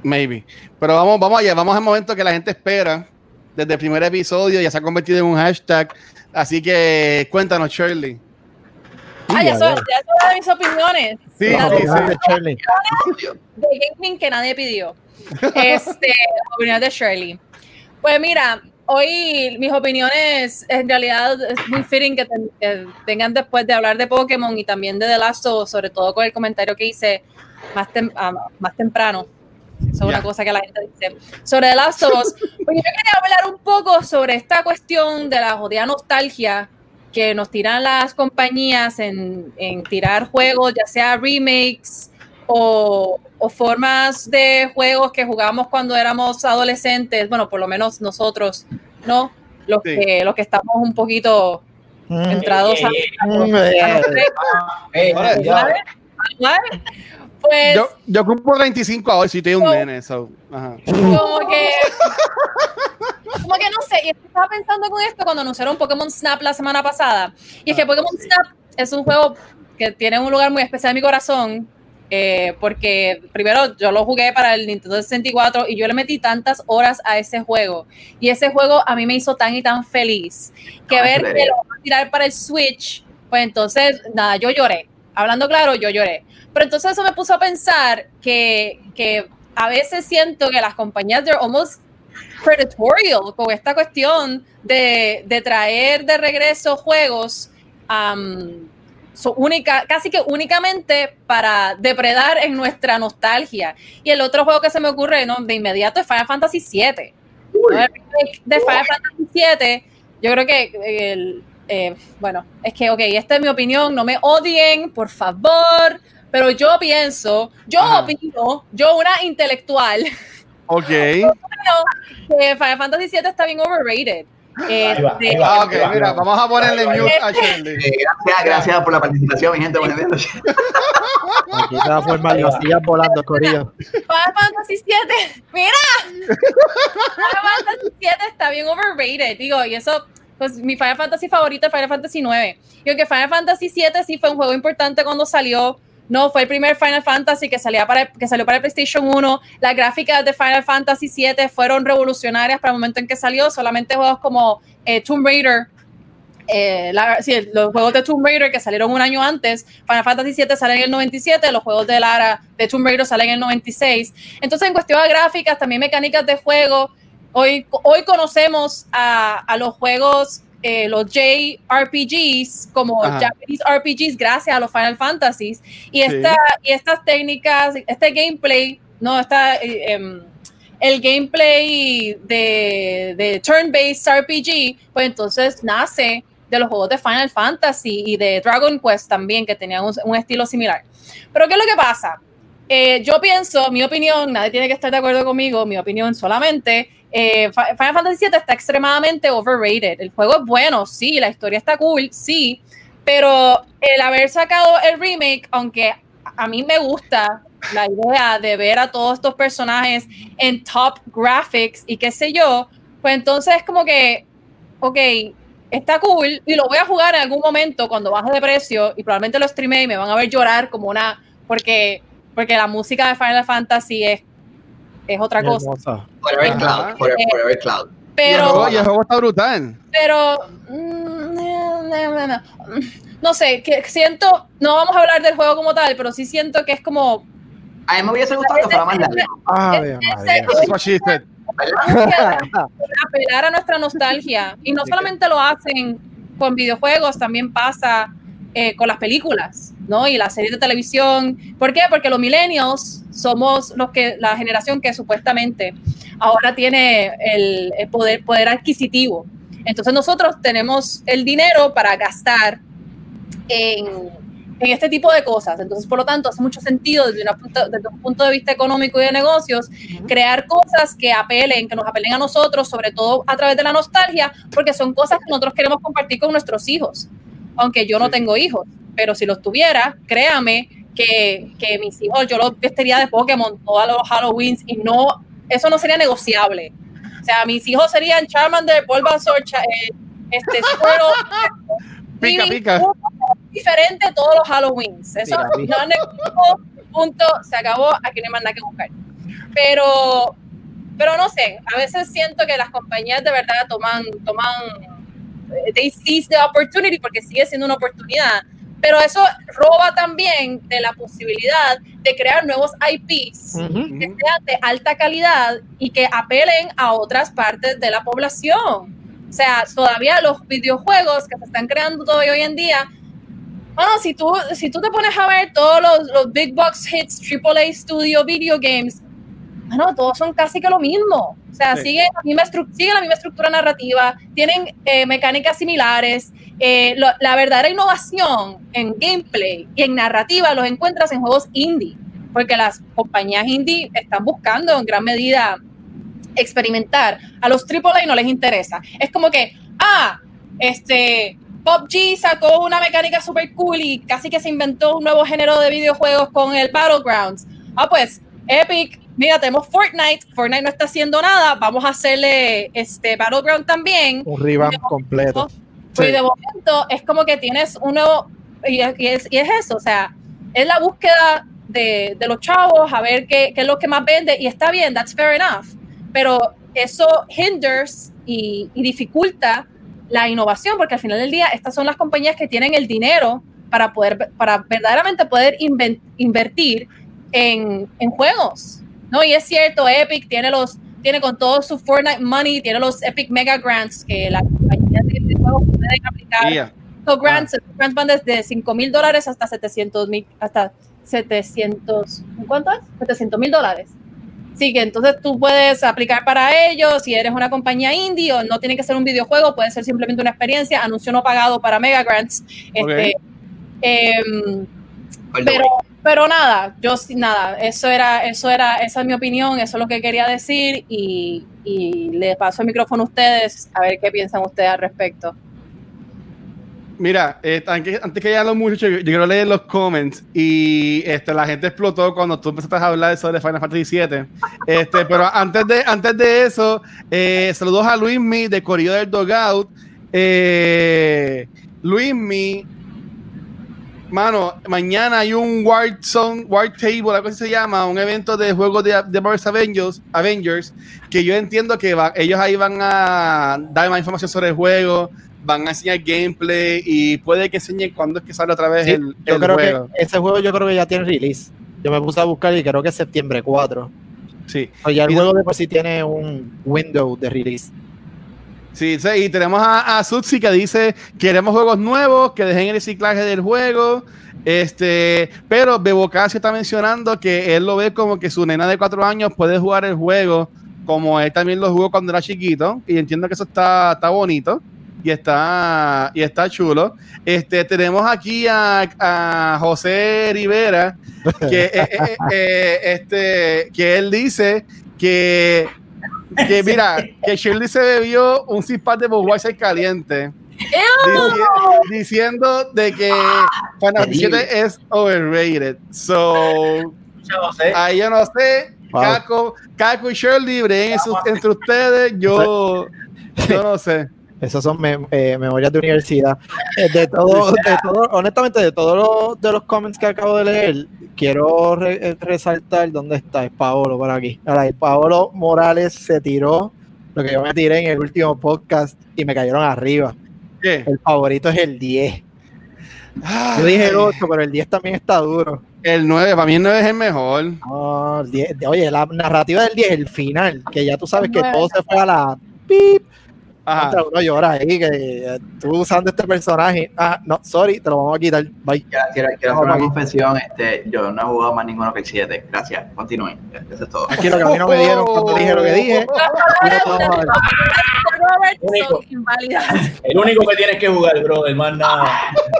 Maybe. Pero vamos, vamos allá, vamos al momento que la gente espera. Desde el primer episodio ya se ha convertido en un hashtag. Así que cuéntanos, Shirley. Ah, ya son, ya. son de mis opiniones Sí, Las sí, Opinión sí. de Shirley. de gaming que nadie pidió. Este, opiniones de Shirley. Pues mira, hoy mis opiniones en realidad es muy fitting que, ten- que tengan después de hablar de Pokémon y también de The Last of Us, sobre todo con el comentario que hice más, tem- ah, más temprano. Eso es Ya. una cosa que la gente dice. Sobre The Last of Us. Pues yo quería hablar un poco sobre esta cuestión de la jodida nostalgia que nos tiran las compañías en, en tirar juegos, ya sea remakes o, o formas de juegos que jugamos cuando éramos adolescentes, bueno, por lo menos nosotros, ¿no? Los, Sí. que, los que estamos un poquito Mm, entrados a... A-. Pues Yo, yo cumplo 35 ahora, si estoy un No. nene. so, ajá. como que como que no sé, y estaba pensando con esto cuando anunciaron Pokémon Snap la semana pasada. Y es que Ah, Pokémon. Snap es un juego que tiene un lugar muy especial en mi corazón. eh, porque primero yo lo jugué para el Nintendo 64 y yo le metí tantas horas a ese juego. Y ese juego a mí me hizo tan y tan feliz que ver que lo van a tirar para el Switch, pues entonces, nada, yo lloré. Hablando claro, yo lloré. Pero entonces eso me puso a pensar que, que a veces siento que las compañías, they're almost predatorial con esta cuestión de, de traer de regreso juegos um, so- única, casi que únicamente para depredar en nuestra nostalgia. Y el otro juego que se me ocurre ¿no? de inmediato es Final Fantasy VII. De Final Fantasy VII, yo creo que el, eh, bueno, es que, ok, esta es mi opinión, no me odien, por favor, pero yo pienso, yo Ajá. opino, yo una intelectual, Ok. que Final Fantasy VII está bien overrated. Ahí va, ahí Este, va. Ah, ok, mira, vamos a ponerle va, mute va. a Shirley. Eh, gracias, gracias por la participación, mi gente. Buenas noches. Aquí se va a formar las sillas volando, Corillo. Final Fantasy VII, mira, Final Fantasy VII está bien overrated, digo, y eso, pues mi Final Fantasy favorito es Final Fantasy IX. Y aunque Final Fantasy VII sí fue un juego importante cuando salió, no fue el primer Final Fantasy que, salía para, que salió para el PlayStation 1. Las gráficas de Final Fantasy VII fueron revolucionarias para el momento en que salió. Solamente juegos como eh, Tomb Raider eh, la- sí, los juegos de Tomb Raider que salieron un año antes, Final Fantasy VII salen en el 97, los juegos de Lara de Tomb Raider salen en el 96. Entonces, en cuestión de gráficas, también mecánicas de juego, hoy, hoy conocemos a, a los juegos, eh, los JRPGs, como Ajá. Japanese RPGs, gracias a los Final Fantasies. Y, esta, y estas técnicas, este gameplay, no, está... eh, em, el gameplay de, de turn-based RPG, pues entonces nace de los juegos de Final Fantasy y de Dragon Quest también, que tenían un, un estilo similar. Pero ¿qué es lo que pasa? Eh, yo pienso, mi opinión, nadie tiene que estar de acuerdo conmigo, mi opinión solamente, eh, Fi- Final Fantasy VII está extremadamente overrated. El juego es bueno, sí, la historia está cool, sí, pero el haber sacado el remake, aunque a mí me gusta la idea de ver a todos estos personajes en top graphics y qué sé yo, pues entonces es como que, ok, está cool y lo voy a jugar en algún momento cuando baje de precio y probablemente lo streame y me van a ver llorar como una, porque, porque la música de Final Fantasy es, es otra cosa. Forever. Cloud. Forever, forever Cloud. Pero, y el juego está brutal. pero mm, no, no, sé, que siento, no vamos a hablar del juego como tal, pero sí siento que es como A mí me hubiese gustado que fuera más largo. Apelar a nuestra nostalgia. Y no solamente lo hacen con videojuegos, también pasa eh, con las películas, ¿no? Y las series de televisión. ¿Por qué? Porque los millennials somos los que, la generación que supuestamente ahora tiene el, el poder, poder adquisitivo. Entonces nosotros tenemos el dinero para gastar en, en este tipo de cosas. Entonces, por lo tanto, hace mucho sentido desde, una punto- desde un punto de vista económico y de negocios crear cosas que apelen, que nos apelen a nosotros, sobre todo a través de la nostalgia, porque son cosas que nosotros queremos compartir con nuestros hijos. Aunque yo no tengo hijos, pero si los tuviera, créame que, que mis hijos, yo los vestiría de Pokémon todos los Halloweens y no, eso no sería negociable. O sea, mis hijos serían Charmander, Bulbasaur, Cha- eh, este, Squirtle, Pica, pica. diferente todos los Halloweens. Eso Pica, no es negociable, punto, se acabó, aquí no hay más nada que buscar. Pero, pero no sé, a veces siento que las compañías de verdad toman, toman, eh, they seize the opportunity porque sigue siendo una oportunidad. Pero eso roba también de la posibilidad de crear nuevos IPs que sean de alta calidad y que apelen a otras partes de la población. O sea, todavía los videojuegos que se están creando todavía hoy en día, bueno, si tú, si tú te pones a ver todos los, los big box hits, AAA Studio Video Games, bueno, todos son casi que lo mismo. O sea, Sí. siguen, la misma siguen la misma estructura narrativa, tienen eh, mecánicas similares. eh, lo- la verdadera innovación en gameplay y en narrativa los encuentras en juegos indie, porque las compañías indie están buscando en gran medida experimentar. A los AAA no les interesa. Es como que, ah, este, PUBG sacó una mecánica super cool y casi que se inventó un nuevo género de videojuegos con el Battlegrounds. Ah, pues, Epic, mira, tenemos Fortnite, Fortnite no está haciendo nada, vamos a hacerle este Battleground también. Un revamp completo. Pues Sí. de momento es como que tienes un nuevo, y es, y es, y es eso, o sea, es la búsqueda de, de los chavos, a ver qué, qué es lo que más vende, y está bien, that's fair enough, pero eso hinders y, y dificulta la innovación, porque al final del día estas son las compañías que tienen el dinero para poder, para verdaderamente poder inven- invertir en, en juegos, ¿no? Y es cierto, Epic tiene los, tiene con todo su Fortnite money, tiene los Epic Mega Grants que la compañía de, de juegos pueden aplicar. Yeah. Los grants, grants van desde 5 mil dólares hasta 700 mil, hasta 700, ¿cuánto es? 700 mil dólares. Sí, que entonces tú puedes aplicar para ellos si eres una compañía indie o no tiene que ser un videojuego, puede ser simplemente una experiencia, anuncio no pagado para Mega Grants. Este, em, pero, pero nada, yo nada, eso era, eso era, esa es mi opinión, eso es lo que quería decir y, y le paso el micrófono a ustedes a ver qué piensan ustedes al respecto. Mira, eh, antes, antes que ya los muchachos, yo, yo quiero leer los comments y este, la gente explotó cuando tú empezaste a hablar sobre Final Fantasy VII. Este, pero antes de, antes de eso, eh, saludos a Luismi de Corrido del Dogout. Eh, Luismi, mano, mañana hay un War Zone, War Table, algo así se llama, un evento de juegos de, de Marvel's Avengers, Avengers, que yo entiendo que va- ellos ahí van a dar más información sobre el juego, van a enseñar gameplay y puede que enseñen cuándo es que sale otra vez Sí, el, yo el creo juego. que ese juego yo creo que ya tiene release. Yo me puse a buscar y creo que es septiembre 4. Sí. O ya el Y- juego de por sí tiene un window de release. Sí, sí, y tenemos a, a que dice queremos juegos nuevos, que dejen el reciclaje del juego. Este, pero Bebocasio está mencionando que él lo ve como que su nena de cuatro años puede jugar el juego como él también lo jugó cuando era chiquito. Y entiendo que eso está, está bonito y está, y está chulo. Este, tenemos aquí a, a José Rivera, que, eh, eh, eh, este, que él dice que, que mira, que Shirley se bebió un six pack de Budweiser caliente. dici- diciendo de que Final Fantasy Terrible. VII es overrated. So, ahí yo no sé. Wow. Caco, Caco y Shirley, entre ustedes. Yo, yo no sé. Esas son mem- eh, memorias de universidad. Eh, De todo, de todo, honestamente, de todos los, de los comments que acabo de leer, quiero re- eh, resaltar dónde está el Paolo por aquí. Ahora, el Paolo Morales se tiró lo que yo me tiré en el último podcast y me cayeron arriba. ¿Qué? El favorito es el 10. Yo dije el 8, pero el 10 también está duro. El 9, para mí el 9 es el mejor. No, el 10 oye, la narrativa del 10, el final, que ya tú sabes que todo se fue a la pip. Ajá. Uno llora ahí, que eh, tú usando este personaje. Ah, no, sorry, te lo vamos a quitar. Bye. Quiero, quiero, hacer una confesión. Este, yo no he jugado más ninguno que el 7. Gracias. Continúen. Eso es todo. Aquí lo que a mí no me dieron cuando dije lo que dije. El único que tienes que jugar, bro, más nada.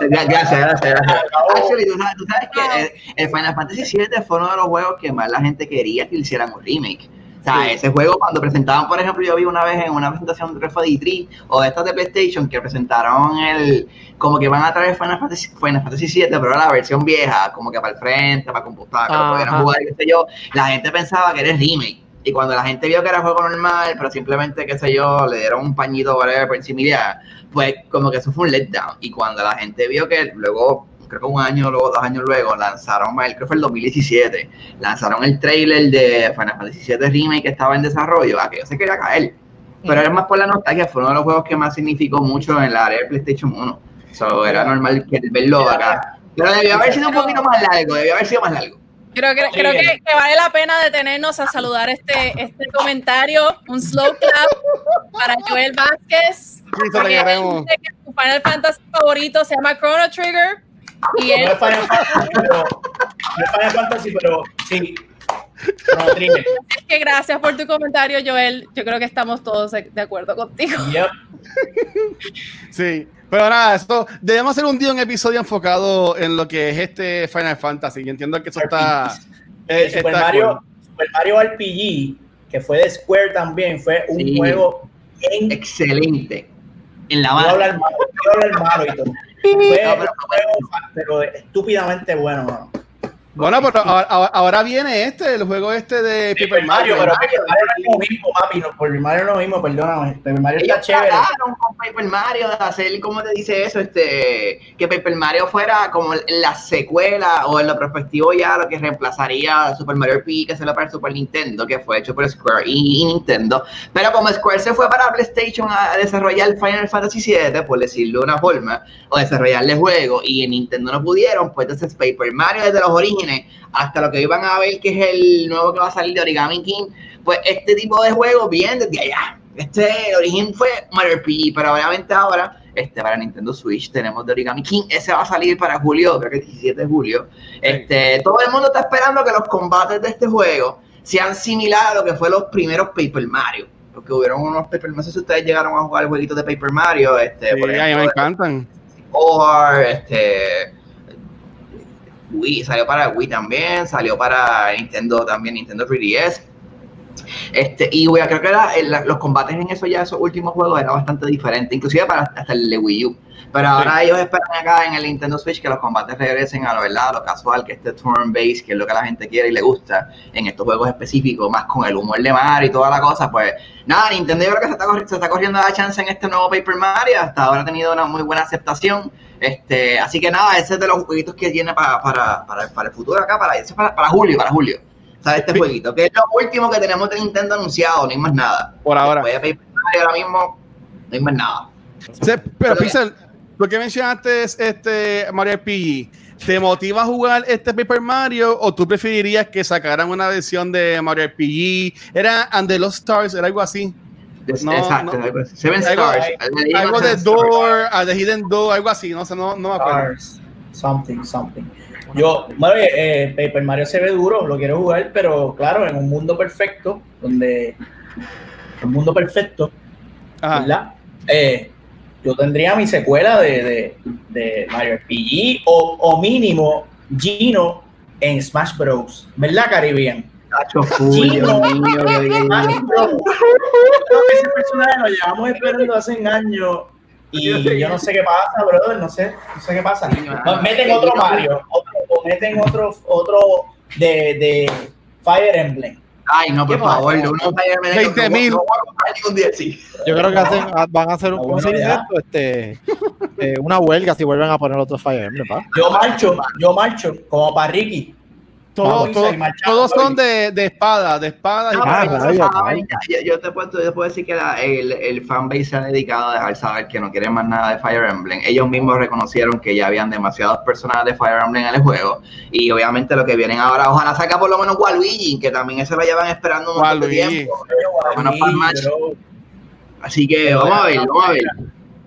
Gracias, gracias, gracias. Actually, tú sabes, tú sabes que el, el Final Fantasy VII fue uno de los juegos que más la gente quería que le hicieran un remake. O sea, ese juego cuando presentaban, por ejemplo, yo vi una vez en una presentación de Refugee 3 o de estas de PlayStation que presentaron el, como que van a traer Final Fantasy, Final Fantasy 7, pero la versión vieja, como que para el frente, para computadora, que lo pudieran jugar, qué sé yo, la gente pensaba que era el remake. Y cuando la gente vio que era juego normal, pero simplemente, qué sé yo, le dieron un pañito whatever, por encima pues como que eso fue un letdown. Y cuando la gente vio que luego, creo que un año, luego dos años luego, lanzaron, creo que fue el 2017, lanzaron el trailer de Final Fantasy VII Remake que estaba en desarrollo, aquello se quería caer. Pero era más por la nostalgia, fue uno de los juegos que más significó mucho en la área de PlayStation 1. So, era normal que verlo acá. Pero debió haber sido un poquito más largo, debió haber sido más largo. Creo, que, creo que, que vale la pena detenernos a saludar este, este comentario. Un slow clap para Joel Vázquez. Sí, Porque dice que su Final Fantasy favorito se llama Chrono Trigger. Y No él, es Final Fantasy, pero. No es Final Fantasy, pero sí. Trigger. es que gracias por tu comentario, Joel. Yo creo que estamos todos de acuerdo contigo. Yep. Sí, pero nada, esto debemos hacer un día un episodio enfocado en lo que es este Final Fantasy. Yo entiendo que eso está. eh, El Super está Mario, cool. Super Mario RPG, que fue de Square también, fue un Sí. juego bien. Excelente. En la mano. hablar malo y todo. Pero- pero estúpidamente bueno, mano. Bueno, pero ahora, ahora- viene este, el juego este de Paper Mario. pero Paper Mario no es lo mismo, papi. No, Paper Mario no es lo mismo, perdóname. Paper Mario está Ellos chévere. con Paper Mario de hacer, ¿cómo te dice eso? Este, que Paper Mario fuera como la secuela o en lo prospectivo ya lo que reemplazaría a Super Mario RPG que se lo para el Super Nintendo, que fue hecho por Square y, y Nintendo. Pero como Square se fue para PlayStation a desarrollar Final Fantasy VII, por decirlo de una forma, o desarrollarle juego, y en Nintendo no pudieron, pues entonces Paper Mario desde los orígenes hasta lo que iban a ver que es el nuevo que va a salir de Origami King, pues este tipo de juegos vienen desde allá. Este el origen fue Mario RPG, pero obviamente ahora este para Nintendo Switch tenemos de Origami King, ese va a salir para julio, creo que el 17 de julio. Este, todo el mundo está esperando que los combates de este juego sean similares a lo que fue los primeros Paper Mario. Porque hubieron unos Paper Mario, no sé si ustedes llegaron a jugar jueguitos de Paper Mario, este, Sí, por mí me ejemplo, encantan. War, este Wii, salió para Wii también, salió para Nintendo también, Nintendo 3DS. Este, y güey, creo que los combates en eso ya, esos últimos juegos, era bastante diferente, inclusive para hasta el de Wii U. Pero ahora ellos esperan acá en el Nintendo Switch que los combates regresen a lo verdad, a lo casual, que este turn-based, que es lo que la gente quiere y le gusta en estos juegos específicos, más con el humor de Mario y toda la cosa. Pues nada, Nintendo yo creo que se está, se está corriendo la chance en este nuevo Paper Mario. Hasta ahora ha tenido una muy buena aceptación. Este, así que nada, ese es de los jueguitos que tiene para, para, para, para el futuro acá, para, ese es para, para julio, para julio. ¿Sabes? Este jueguito, que es lo último que tenemos de Nintendo anunciado, no hay más nada. Por ahora. De Paper Mario ahora mismo, no hay más nada. Sí, pero Pixel, ¿por qué mencionaste este Mario RPG? ¿Te motiva a jugar este Paper Mario o tú preferirías que sacaran una versión de Mario RPG? ¿Era And the Lost Stars? ¿Era algo así? No, Exacto, no. algo así. Seven Algo- Stars. de Algo de Seven Stars. Door, a The Hidden Door, algo así, no sé, no, no me acuerdo. Stars, something, something. Yo, bueno, eh, eh, Paper Mario se ve duro, lo quiero jugar, pero claro, en un mundo perfecto, donde un mundo perfecto, Ajá. ¿verdad? Eh, yo tendría mi secuela de, de, de Mario RPG o, o mínimo Gino en Smash Bros. ¿Verdad, Caribbean? Tacho, full, Gino. Dios mío, ese personaje lo llevamos esperando hace años y yo no sé qué pasa, brother, no sé, no sé qué pasa. No, meten otro Mario, otro, o meten otro, otro de, de Fire Emblem. Ay, no, por favor, de uno Fire Emblem, 20.000. No, no voy a comprar ningún día así. Yo creo que hacen- van a hacer un Ah, ¿cómo se bueno, dice ya. esto? Este, eh, una huelga si vuelven a poner otro Fire Emblem, ¿pa? Yo marcho, yo marcho, como para Ricky. Todos, todos- todos son de, de espada, de espada. y No, Ah, saben, ya- yo, te puedo, yo puedo decir que la- el, el fanbase se ha dedicado a dejar saber que no quieren más nada de Fire Emblem. Ellos mismos reconocieron que ya habían demasiados personajes de Fire Emblem en el juego. Y obviamente lo que vienen ahora, ojalá saca por lo menos Waluigi, que también eso lo llevan esperando un montón de tiempo. Bueno, para el match. Bro. Así que vamos a ver, vamos a ver.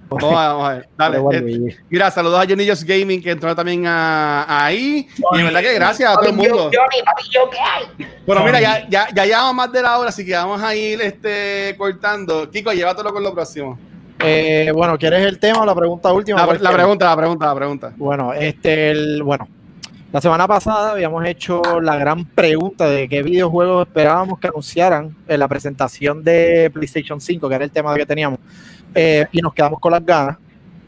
Vamos a- vamos a ver. Dale, Luigi. mira, saludos a Johnny Just Gaming que entró también a- ahí. Y de verdad que gracias a todo el mundo. Johnny, papi, ¿yo qué hay? Bueno, mira, ya, ya, ya llevamos más de la hora, así que vamos a ir este, cortando. Kiko, llévatelo con lo próximo. Eh, bueno, ¿quieres el tema o la pregunta última? La, pregunta, la pregunta, la pregunta. Bueno, este, el, bueno, la semana pasada habíamos hecho la gran pregunta de qué videojuegos esperábamos que anunciaran en la presentación de PlayStation 5, que era el tema que teníamos, eh, y nos quedamos con las ganas.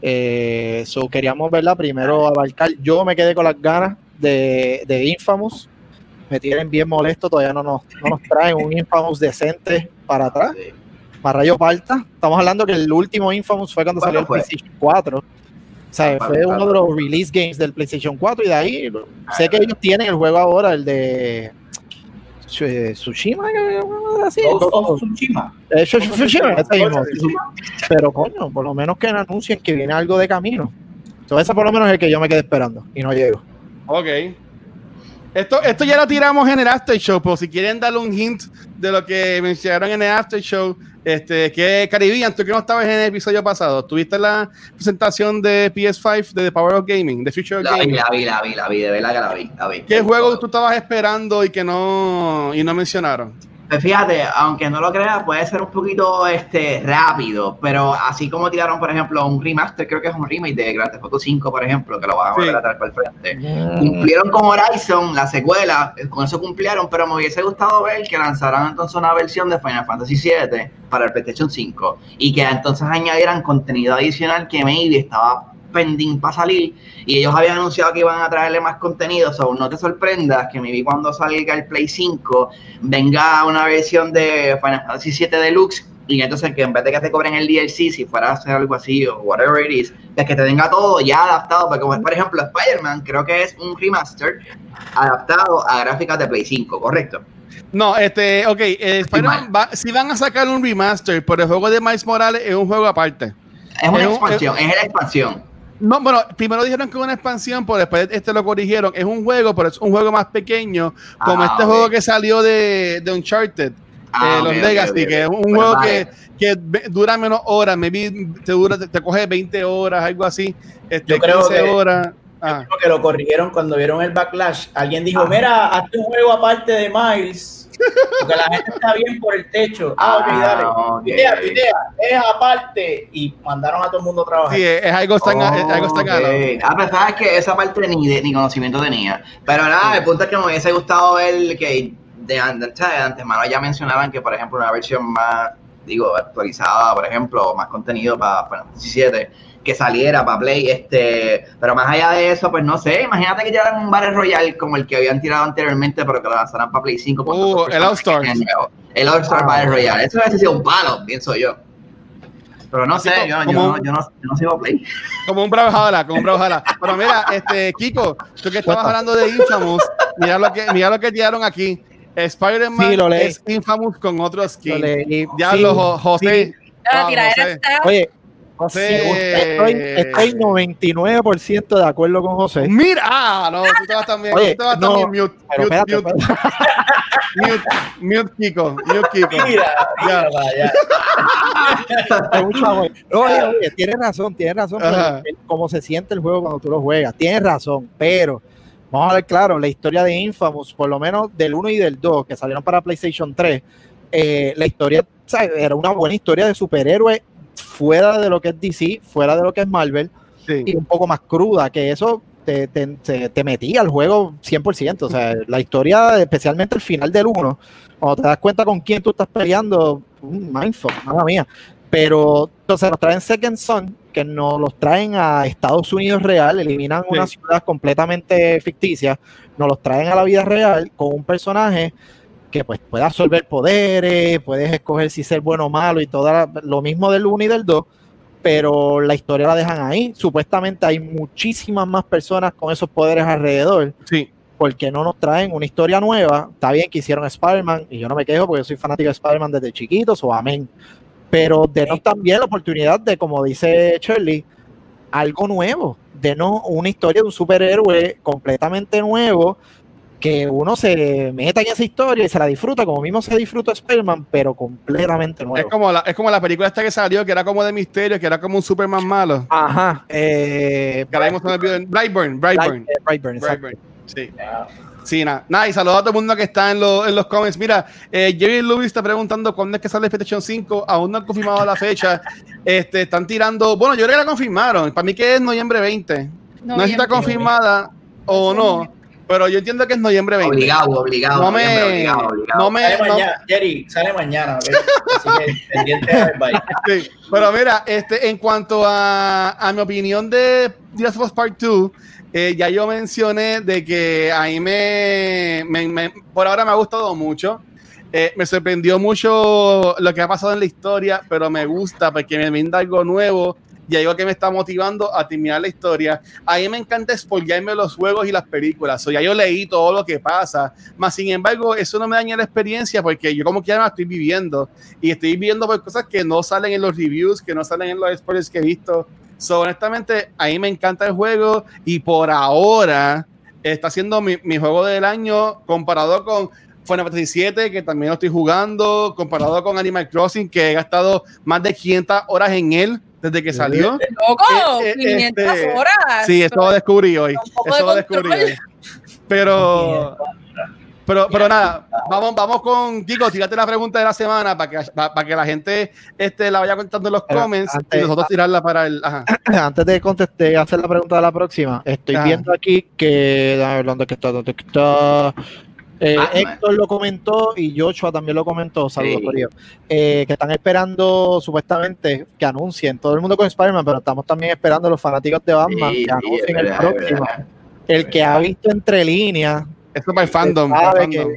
Eh, so queríamos verla primero abarcar. Yo me quedé con las ganas de, de Infamous. Me tienen bien molesto, todavía no nos, no nos traen un Infamous decente para atrás para Rayo Parta. Estamos hablando que el último Infamous fue cuando ¿Cuándo salió el? PlayStation 4. O sea, Ah, fue uno de los release games del PlayStation 4 y de ahí sé que ellos tienen el juego ahora, el de Tsushima, que- así. Ghost of Tsushima. Eh, Tsu- Tsushima. Pero coño, por lo menos que anuncien que viene algo de camino. Entonces ese por lo menos es el que yo me quedé esperando y no llego. Ok. Esto, esto ya lo tiramos en el After Show, pero si quieren darle un hint de lo que mencionaron en el After Show, este, que Caribbean, tú que no estabas en el episodio pasado, ¿tuviste la presentación de PS5 de The Power of Gaming, de Future of La vi, Gaming? la vi, la vi, la vi, de verdad que la vi. La vi. ¿Qué juego tú estabas esperando y que no, y no mencionaron? Pues fíjate, aunque no lo creas, puede ser un poquito este rápido, pero así como tiraron, por ejemplo, un remaster, creo que es un remake de Grand Theft Auto 5, por ejemplo, que lo van a Sí. volver a traer para el frente. Cumplieron con Horizon, la secuela, eh, con eso cumplieron, pero me hubiese gustado ver que lanzaran entonces una versión de Final Fantasy VII para el PlayStation 5 y que entonces añadieran contenido adicional que maybe estaba pending para salir y ellos habían anunciado que iban a traerle más contenido, so no te sorprendas que maybe cuando salga el Play 5 venga una versión de Final Fantasy VII Deluxe y entonces que en vez de que te cobren el DLC, si fuera a hacer algo así o whatever it is, es que te tenga todo ya adaptado, porque como por ejemplo Spider-Man creo que es un remaster adaptado a gráficas de Play 5, ¿correcto? No, este, ok, eh, Spider-Man va- si van a sacar un remaster, pero el juego de Miles Morales es un juego aparte. Es una Es un- expansión, es la expansión. No, bueno, primero dijeron que es una expansión, pero después este lo corrigieron. Es un juego, pero es un juego más pequeño, como Ah, este ok. juego que salió de, de Uncharted, Ah, eh, los ok, Legacy, ok, que es un Pues juego vale. que, que dura menos horas, maybe te dura, te, te coge 20 horas, algo así, este, Yo creo 15 que- horas. Ah, Creo que lo corrigieron cuando vieron el backlash. Alguien dijo, Ah. mira, hazte un juego aparte de Miles Porque la gente está bien por el techo. Ah, ok, Ah, dale. ok. Idea, idea, es aparte. Y mandaron a todo el mundo a trabajar. Sí, es algo tan, algo tan Ok. alto. Ah, pero sabes que esa parte ni, de- ni conocimiento tenía. Pero nada, el punto es que me hubiese gustado ver que de, an- o sea, de antemano ya mencionaban que, por ejemplo, una versión más, digo, actualizada, por ejemplo, más contenido para Fantasy 17 que saliera para Play, este, pero más allá de eso, pues no sé, imagínate que tiraran un Battle Royale como el que habían tirado anteriormente, pero que lo lanzaran para Play 5. con Uh, el All personajes Stars. nuevos. El All Star Ah, Battle bueno. Royale, eso hubiese sido un palo, pienso yo. Pero no sé, yo, yo, como- no, yo, no, yo no sigo Play. Como un Brawlhalla, como un Brawlhalla. Pero mira, este, Kiko, tú que estabas hablando de Infamous, mira lo que, mira lo que tiraron aquí. Spider-Man Sí, es Infamous con otro Lo skin. Diablo, Sí, Jo- José. La Wow, tiradera José. está. Oye, José. estoy, estoy 99% de acuerdo con José. Mira, ah, no, tú te vas también. Oye, tú te vas no, también mute, Pero mute, espérate, mute, espérate. mute, mute, Kiko, mute, Kiko. Mira, mira, Ya. mucho amor. Oye, oye, tienes razón, tienes razón. Cómo se siente el juego cuando tú lo juegas. Tienes razón, pero vamos a ver claro, la historia de Infamous, por lo menos del 1 y del 2, que salieron para PlayStation 3, eh, la historia era una buena historia de superhéroe fuera de lo que es DC, fuera de lo que es Marvel, Sí. y un poco más cruda, que eso te, te, te- metía al juego 100%. O sea, la historia, especialmente el final del 1, cuando te das cuenta con quién tú estás peleando, un mindfuck, nada mía. Pero entonces nos traen Second Son, que nos los traen a Estados Unidos real, eliminan una Sí. ciudad completamente ficticia, nos los traen a la vida real con un personaje que pues puede absorber poderes, puedes escoger si ser bueno o malo y todo lo mismo del 1 y del 2, pero la historia la dejan ahí. Supuestamente hay muchísimas más personas con esos poderes alrededor, Sí. porque no nos traen una historia nueva. Está bien que hicieron Spider-Man, y yo no me quejo porque yo soy fanático de Spider-Man desde chiquitos, o amén. Pero denos también la oportunidad de, como dice Shirley, algo nuevo, denos una historia de un superhéroe completamente nuevo, que uno se meta en esa historia y se la disfruta, como mismo se disfruta Spider-Man, pero completamente Es nuevo. como, la, es como la película esta que salió, que era como de misterio, que era como un Superman malo. Ajá. Eh. Brightburn, Brightburn. Bright- Brightburn, exacto. Brightburn. Sí. Sí, nada. Nada, y saludos a todo el mundo que está en, los- en los comments. Mira, eh, Jerry Lewis está preguntando cuándo es que sale PlayStation 5. Aún no han confirmado la fecha. Este, están tirando. Bueno, yo creo que la confirmaron. Para mí que es noviembre 20. No sé si está confirmada o no. Pero yo entiendo que es noviembre 20. Obligado, obligado. No me. obligado, obligado. No me. Sale no- mañana, Jerry, sale mañana. ¿ok? Así que pendiente. Sí, pero mira, este, en cuanto a, a mi opinión de The Last of Us Part 2, eh, ya yo mencioné de que ahí me, me- me- por ahora me ha gustado mucho. Eh, me sorprendió mucho lo que ha pasado en la historia, pero me gusta porque me brinda algo nuevo y algo que me está motivando a terminar la historia. A mí me encanta spoilearme los juegos y las películas. O ya yo leí todo lo que pasa, más sin embargo, eso no me daña la experiencia porque yo como quiera estoy viviendo y estoy viendo por cosas que no salen en los reviews, que no salen en los spoilers que he visto. So, honestamente, a mí me encanta el juego y por ahora está siendo mi, mi juego del año comparado con Final Fantasy VII, que también lo estoy jugando, comparado con Animal Crossing, que he gastado más de 500 horas en él desde que salió. Loco, Eh, eh, 500 este, horas. Sí, eso lo descubrí hoy. Eso de lo descubrí hoy. Pero, pero, pero nada, vamos, vamos con Kiko, tírate la pregunta de la semana para que, para, que la gente este, la vaya contando en los Pero comments y antes- nosotros tirarla para el. Ajá. Antes de contestar, hacer la pregunta de la próxima, estoy Ajá. viendo aquí que. ¿dónde que está? ¿Dónde que está? Eh, Batman. Héctor lo comentó y Joshua también lo comentó. Saludos, Sí. Eh, que están esperando supuestamente que anuncien todo el mundo con Spider-Man, pero estamos también esperando los fanáticos de Batman Sí, que anuncien el verdad, próximo. verdad. El que ha visto entre líneas, Eso para el fandom.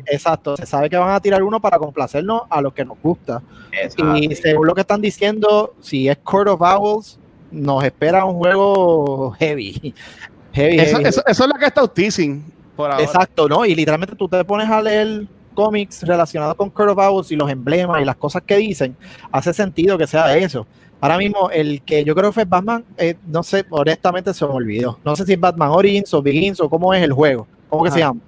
exacto, se sabe que van a tirar uno para complacernos a los que nos gusta. Exacto. Y según lo que están diciendo, si es Court of Owls, nos espera un juego heavy. Heavy, Eso, heavy. eso, eso es lo que está teasing por ahora. Exacto, ¿no? Y literalmente tú te pones a leer cómics relacionados con of Owls y los emblemas y las cosas que dicen, hace sentido que sea eso. Ahora mismo, el que yo creo que fue Batman, eh, no sé, honestamente se me olvidó. No sé si es Batman Origins o Begins o cómo es el juego. ¿Cómo que se Ajá. llama?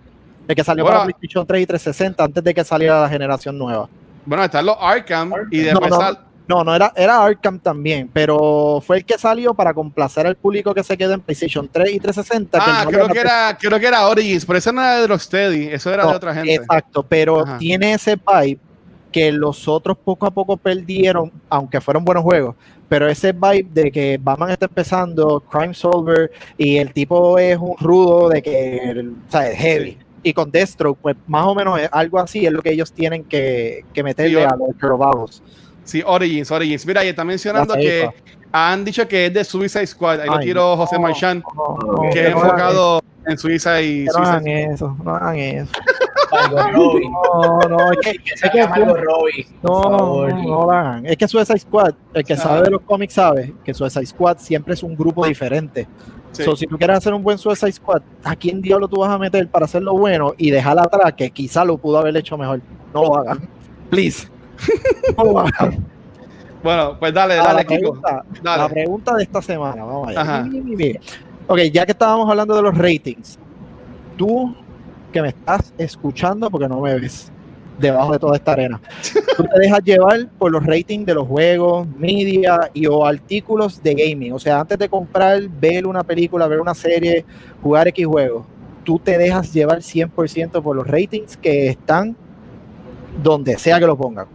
El que salió Bueno. para PlayStation 3 y 360 antes de que saliera la generación nueva. Bueno, están los Arkham y después no, No, no era, era Arkham también, pero fue el que salió para complacer al público que se quedó en PlayStation 3 y 360. Ah, no creo que, era, creo que era Origins, pero eso no era de Rocksteady, eso era No, de otra gente. Exacto, pero Ajá. tiene ese vibe que los otros poco a poco perdieron, aunque fueron buenos juegos. Pero ese vibe de que Batman está empezando, Crime Solver, y el tipo es un rudo de que, o sea, es heavy. Sí. Y con Deathstroke, pues más o menos algo así es lo que ellos tienen que, que meterle yo- a los Curvados. Sí, Origins, Origins. Mira, y está mencionando que han dicho que es de Suicide Squad. Ahí lo tiró José no, Marchand, no, no, que es enfocado en Suicide y no hagan eso, no hagan eso. No, no, es que, Que es que Robbie, No, favor. no, no lo hagan. Es que Suicide Squad, el que sabe de los cómics sabe que Suicide Squad siempre es un grupo diferente. Sí. So, si tú quieres hacer un buen Suicide Squad, ¿a quién diablo tú vas a meter para hacerlo bueno y dejar atrás que quizá lo pudo haber hecho mejor? No lo hagan. Please. Bueno, pues dale, Ahora, dale, la, Kiko. pregunta, la Dale. pregunta de esta semana, vamos allá. Ok, ya que estábamos hablando de los ratings, tú que me estás escuchando porque no me ves debajo de toda esta arena, tú te dejas llevar por los ratings de los juegos, media y o artículos de gaming. O sea, antes de comprar, ver una película, ver una serie, jugar X juego, tú te dejas llevar 100% por los ratings que están donde sea que lo pongan.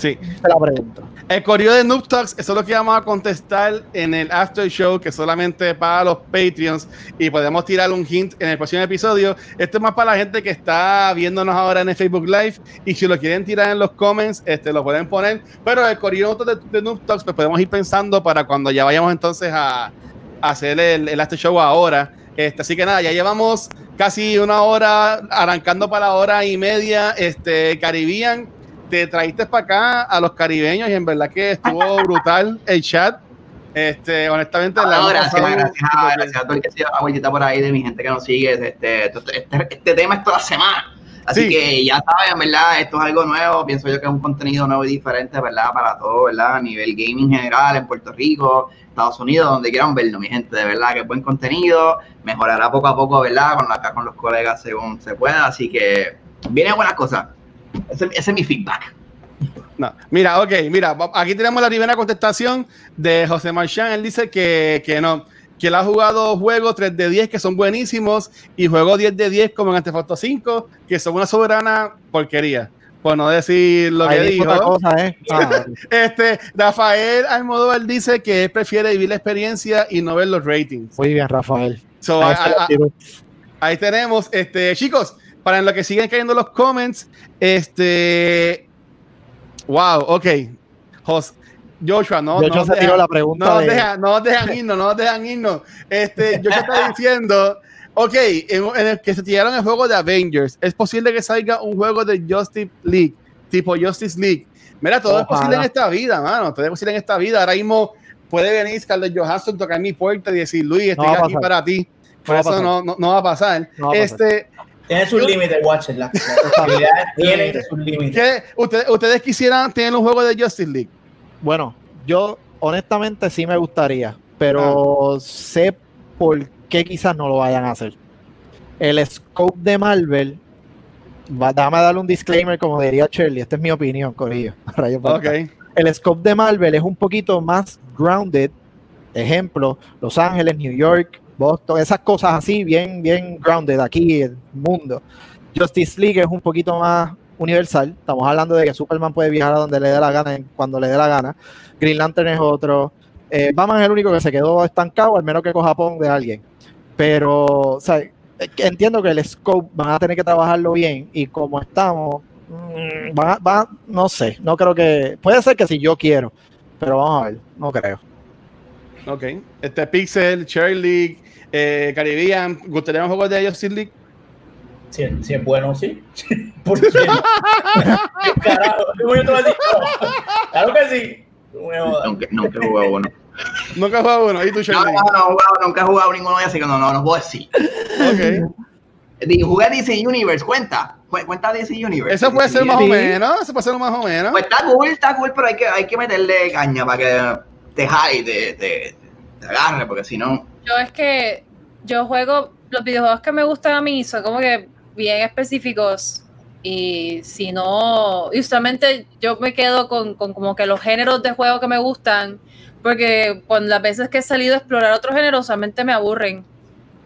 Sí. Es la pregunta. El correo de Noob Talks, eso es lo que vamos a contestar en el after show, que solamente para los Patreons, y podemos tirar un hint en el próximo episodio. Esto es más para la gente que está viéndonos ahora en el Facebook Live, y si lo quieren tirar en los comments, este, lo pueden poner. Pero el correo de, de Noob Talks, pues podemos ir pensando para cuando ya vayamos entonces a, a hacer el, el after show ahora. Este, así que nada, ya llevamos casi una hora, arrancando para la hora y media, este, Caribbean te trajiste para acá a los caribeños y en verdad que estuvo brutal el chat. Este, honestamente, la No, gracias, pasado gracias, a, bien. gracias a todo el que se da vueltita por ahí de mi gente que nos sigue. Este, este, este, este tema es toda la semana. Así Sí. que ya saben, ¿verdad? Esto es algo nuevo. Pienso yo que es un contenido nuevo y diferente, ¿verdad? Para todo, ¿verdad? A nivel gaming general en Puerto Rico, Estados Unidos, donde quieran verlo, mi gente. De verdad que es buen contenido. Mejorará poco a poco, ¿verdad? Con acá con los colegas según se pueda. Así que vienen buenas cosas. Ese, ese es mi feedback. No. Mira, ok, mira, aquí tenemos la primera contestación de José Marchán. Él dice que, que no, que él ha jugado juegos 3 de 10 que son buenísimos y juegos 10 de 10 como en Antefacto 5 que son una soberana porquería. Por no decir lo que Ahí dijo dijo. otra cosa, ¿eh? Ah, Este, Rafael Almodóvar dice que él prefiere vivir la experiencia y no ver los ratings. muy bien, Rafael. So, Ahí a- a-. Ahí tenemos, este, chicos, para en lo que siguen cayendo los comments, este, wow, ok, Jos, Joshua, no, Joshua no, se deja- tiró la pregunta no, de- deja- no nos dejan irnos, no nos dejan irnos. Este, Joshua está diciendo, ok, en, en el que se tiraron el juego de Avengers, es posible que salga un juego de Justice League, tipo Justice League. Mira, todo es Ojalá. posible en esta vida, mano, todo es posible en esta vida. Ahora mismo puede venir Scarlett Johansson, tocar mi puerta y decir, Luis, estoy a aquí para ti. No Por a eso no, no, no va a pasar. No va a pasar. este, Tiene sus límites, Watcher. Las las posibilidades tienen sus límites. ¿qué- ustedes, ¿Ustedes quisieran tener un juego de Justice League? Bueno, yo honestamente sí me gustaría, pero sé por qué quizás no lo vayan a hacer. El scope de Marvel, va, déjame darle un disclaimer como diría Shirley, esta es mi opinión, Corillo. El scope de Marvel es un poquito más grounded, ejemplo, Los Ángeles, New York, Boston, esas cosas así, bien, bien grounded aquí, el mundo. Justice League es un poquito más universal. Estamos hablando de que Superman puede viajar a donde le dé la gana, cuando le dé la gana. Green Lantern es otro. Eh, Batman es el único que se quedó estancado, al menos que coja Japón de alguien. Pero, o sea, entiendo que el scope van a tener que trabajarlo bien y como estamos, mm, a- no sé, no creo que, puede ser que si yo quiero, pero vamos a ver, no creo. Ok. Este Pixel, Cherry League, eh, Caribbean. ¿Gustaría un juego de Justice League? Si, es- si es bueno, sí. ¿Por qué? Carajo, ¿cómo yo te voy a decir? No. Claro que sí. No. Nunca, nunca he jugado uno. Nunca he jugado uno. ¿Y tú, No, no, no, he jugado, nunca he jugado ninguno de ellos, así que no, no, no puedo decir. Ok. Di- Jugué DC Universe, cuenta. Cu- Cuenta DC Universe. Eso puede ser más o menos. Eso puede ser más o menos. Pues está cool, está cool, pero hay que, hay que meterle caña para que te jale, te, te, te agarre, porque si no. Yo es que yo juego, los videojuegos que me gustan a mí son como que bien específicos. Y si no, y usualmente yo me quedo con, con como que los géneros de juego que me gustan, porque cuando las veces que he salido a explorar otros géneros, usualmente me aburren.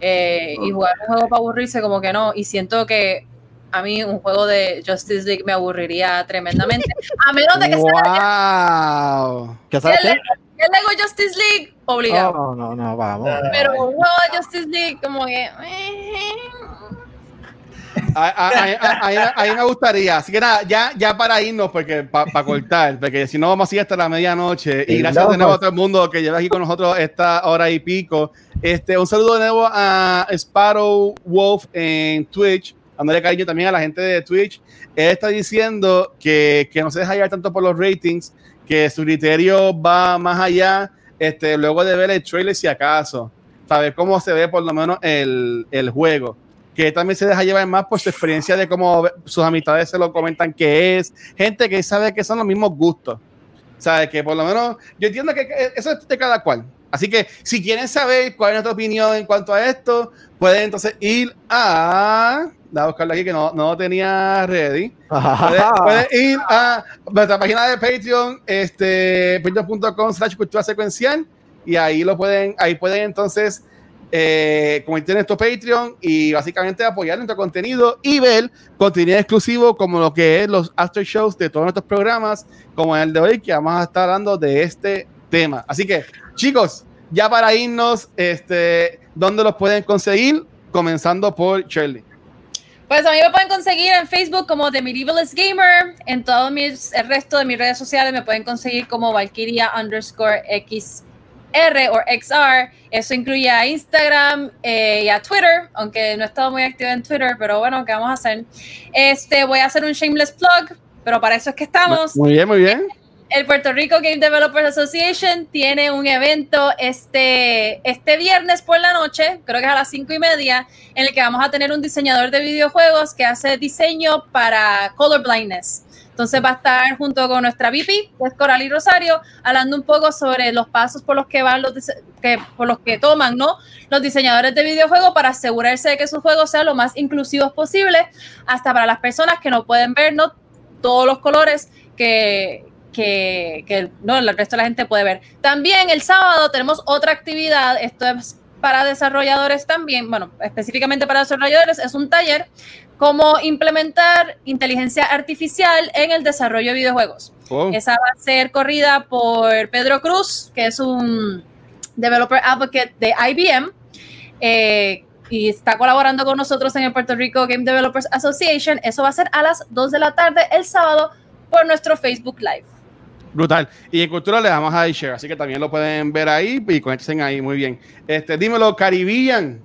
Eh, y jugar un juego para aburrirse, como que no. Y siento que a mí un juego de Justice League me aburriría tremendamente. A menos de que sea. ¡Wow! ¿Qué El, sabes qué? el Lego Justice League, obligado. Oh, no, no, vamos. Pero un juego de Justice League, como que. A, a- a- a- a- a mí me gustaría. Así que nada, ya, ya para irnos, porque para cortar, porque si no vamos a ir hasta la medianoche. Y gracias de nuevo a locos. todo el mundo que lleva aquí con nosotros esta hora y pico. Este, un saludo de nuevo a Sparrow Wolf en Twitch. Dándole cariño también a la gente de Twitch. Él está diciendo que, que no se deja llevar tanto por los ratings, que su criterio va más allá, este, luego de ver el trailer si acaso. Saber cómo se ve por lo menos el, el juego que también se deja llevar más por su experiencia de cómo sus amistades se lo comentan que es, gente que sabe que son los mismos gustos. ¿Sabes? Que por lo menos yo entiendo que eso es de cada cual. Así que si quieren saber cuál es nuestra opinión en cuanto a esto, pueden entonces ir a. Voy a buscarlo aquí que no, no tenía ready. Pueden, pueden ir a nuestra página de Patreon, este, patreon.com slash cultura secuencial, y ahí lo pueden, ahí pueden entonces eh, convertir en nuestro Patreon y básicamente apoyar nuestro contenido y ver contenido exclusivo como lo que es los after shows de todos nuestros programas, como el de hoy, que vamos a estar hablando de este tema. Así que, chicos, ya para irnos, este, ¿dónde los pueden conseguir? Comenzando por Shirley. Pues a mí me pueden conseguir en Facebook como The Medievalist Gamer. En todos mis, el resto de mis redes sociales me pueden conseguir como Valkyria underscore XR o XR. Eso incluye a Instagram eh, y a Twitter, aunque no he estado muy activa en Twitter, pero bueno, ¿qué vamos a hacer? Este, voy a hacer un shameless plug, pero para eso es que estamos. Muy bien, muy bien. El Puerto Rico Game Developers Association tiene un evento este, este viernes por la noche, creo que es a las cinco y media, en el que vamos a tener un diseñador de videojuegos que hace diseño para colorblindness. Entonces va a estar junto con nuestra VP, que es Coralie Rosario, hablando un poco sobre los pasos por los que van los que, por los que toman, ¿no? Los diseñadores de videojuegos para asegurarse de que sus juegos sean lo más inclusivos posible, hasta para las personas que no pueden ver, ¿no? Todos los colores que, que, que no, el resto de la gente puede ver. También el sábado tenemos otra actividad, esto es para desarrolladores también, bueno, específicamente para desarrolladores, es un taller cómo implementar inteligencia artificial en el desarrollo de videojuegos. Oh. Esa va a ser corrida por Pedro Cruz, que es un developer advocate de IBM. eh, y está colaborando con nosotros en el Puerto Rico Game Developers Association. Eso va a ser a las 2 de la tarde el sábado por nuestro Facebook Live. Brutal. Y en cultura le damos a iShare, así que también lo pueden ver ahí y conéctense ahí. Muy bien. Este, dímelo, Caribbean.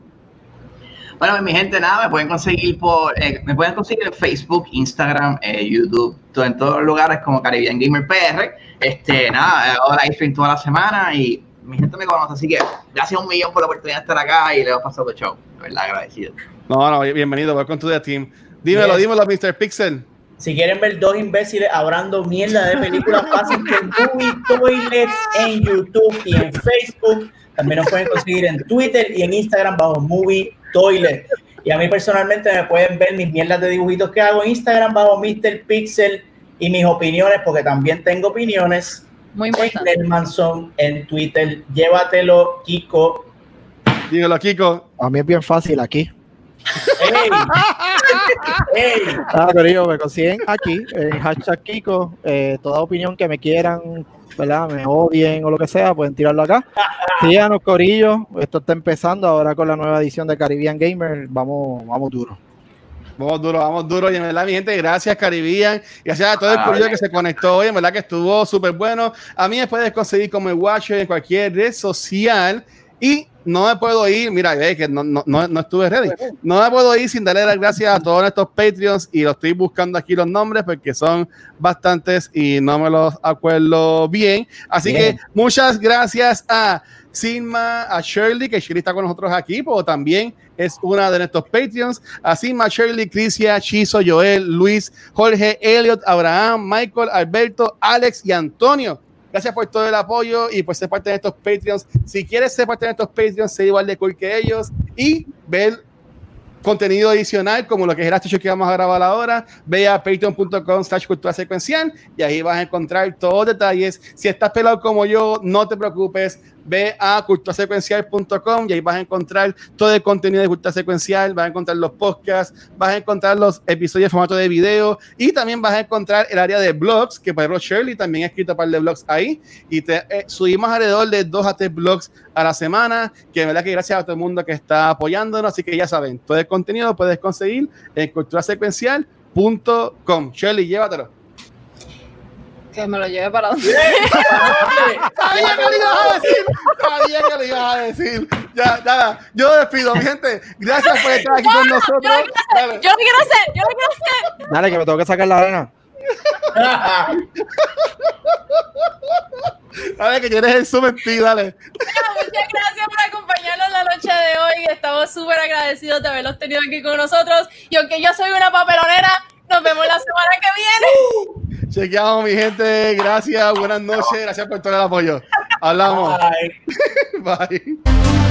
Bueno, mi gente, nada, me pueden conseguir por, eh, me pueden conseguir en Facebook, Instagram, eh, YouTube, todo, en todos los lugares como Caribbean Gamer PR. Este, nada, hago live stream toda la semana y mi gente me conoce, así que gracias un millón por la oportunidad de estar acá y le hemos pasado el show, de verdad agradecido. No, no, bienvenido. Welcome to the team. Dímelo, Yes. dímelo, Mr. Pixel. Si quieren ver dos imbéciles hablando mierda de películas fáciles con Movie Toilets en YouTube y en Facebook, también nos pueden conseguir en Twitter y en Instagram bajo Movie Toilet. Y a mí personalmente me pueden ver mis mierdas de dibujitos que hago en Instagram bajo Mr. Pixel y mis opiniones, porque también tengo opiniones Muy en importante. Manson en Twitter. Llévatelo, Kiko. Dímelo, Kiko. A mí es bien fácil aquí. ¡Ey! ¡Ey! Ah, pero yo me consiguen aquí, en hashtag Kiko. eh, toda opinión que me quieran, ¿verdad? Me odien o lo que sea, pueden tirarlo acá. Síganos, Corillo. Esto está empezando ahora con la nueva edición de Caribbean Gamer. Vamos, vamos duro. Vamos duro, vamos duro. Y en verdad, mi gente, gracias, Caribbean. Gracias a todo el Ah, corillo bien. que se conectó hoy. En verdad que estuvo súper bueno. A mí me puedes conseguir como el Watcher en cualquier red social. Y no me puedo ir, mira, ve que no, no, no, estuve ready. No me puedo ir sin darle las gracias a todos nuestros Patreons. Y lo estoy buscando aquí los nombres porque son bastantes y no me los acuerdo bien. Así Bien. que muchas gracias a Silma, a Shirley, que Shirley está con nosotros aquí, pero también es una de nuestros Patreons. A Silma, Shirley, Crisia, Chizo, Joel, Luis, Jorge, Elliot, Abraham, Michael, Alberto, Alex y Antonio. Gracias por todo el apoyo y por ser parte de estos Patreons. Si quieres ser parte de estos Patreons, ser igual de cool que ellos y ver contenido adicional como lo que es el show que vamos a grabar ahora, ve a patreon.com slash cultura secuencial y ahí vas a encontrar todos los detalles. Si estás pelado como yo, no te preocupes, ve a culturasecuencial.com y ahí vas a encontrar todo el contenido de Cultura Secuencial, vas a encontrar los podcasts, vas a encontrar los episodios en formato de video y también vas a encontrar el área de blogs, que por Shirley también ha escrito un par de blogs ahí y te eh, subimos alrededor de dos a tres blogs a la semana, que de verdad que gracias a todo el mundo que está apoyándonos, así que ya saben, todo el contenido lo puedes conseguir en culturasecuencial.com. Shirley, llévatelo. Que me lo lleve para donde. Sabía que lo ibas a decir. Sabía que lo ibas a decir. Ya, nada. Yo despido, mi gente. Gracias por estar aquí con nosotros. Yo lo quiero hacer, yo lo quiero hacer, yo lo quiero hacer. Dale, que me tengo que sacar la arena. Dale, que tienes el zoom en ti, dale. Muchas gracias por acompañarnos la noche de hoy. Estamos súper agradecidos de haberlos tenido aquí con nosotros. Y aunque yo soy una papelonera, nos vemos la semana que viene. Chequeamos, mi gente. Gracias. Buenas noches. Gracias por todo el apoyo. Hablamos. Bye. Bye.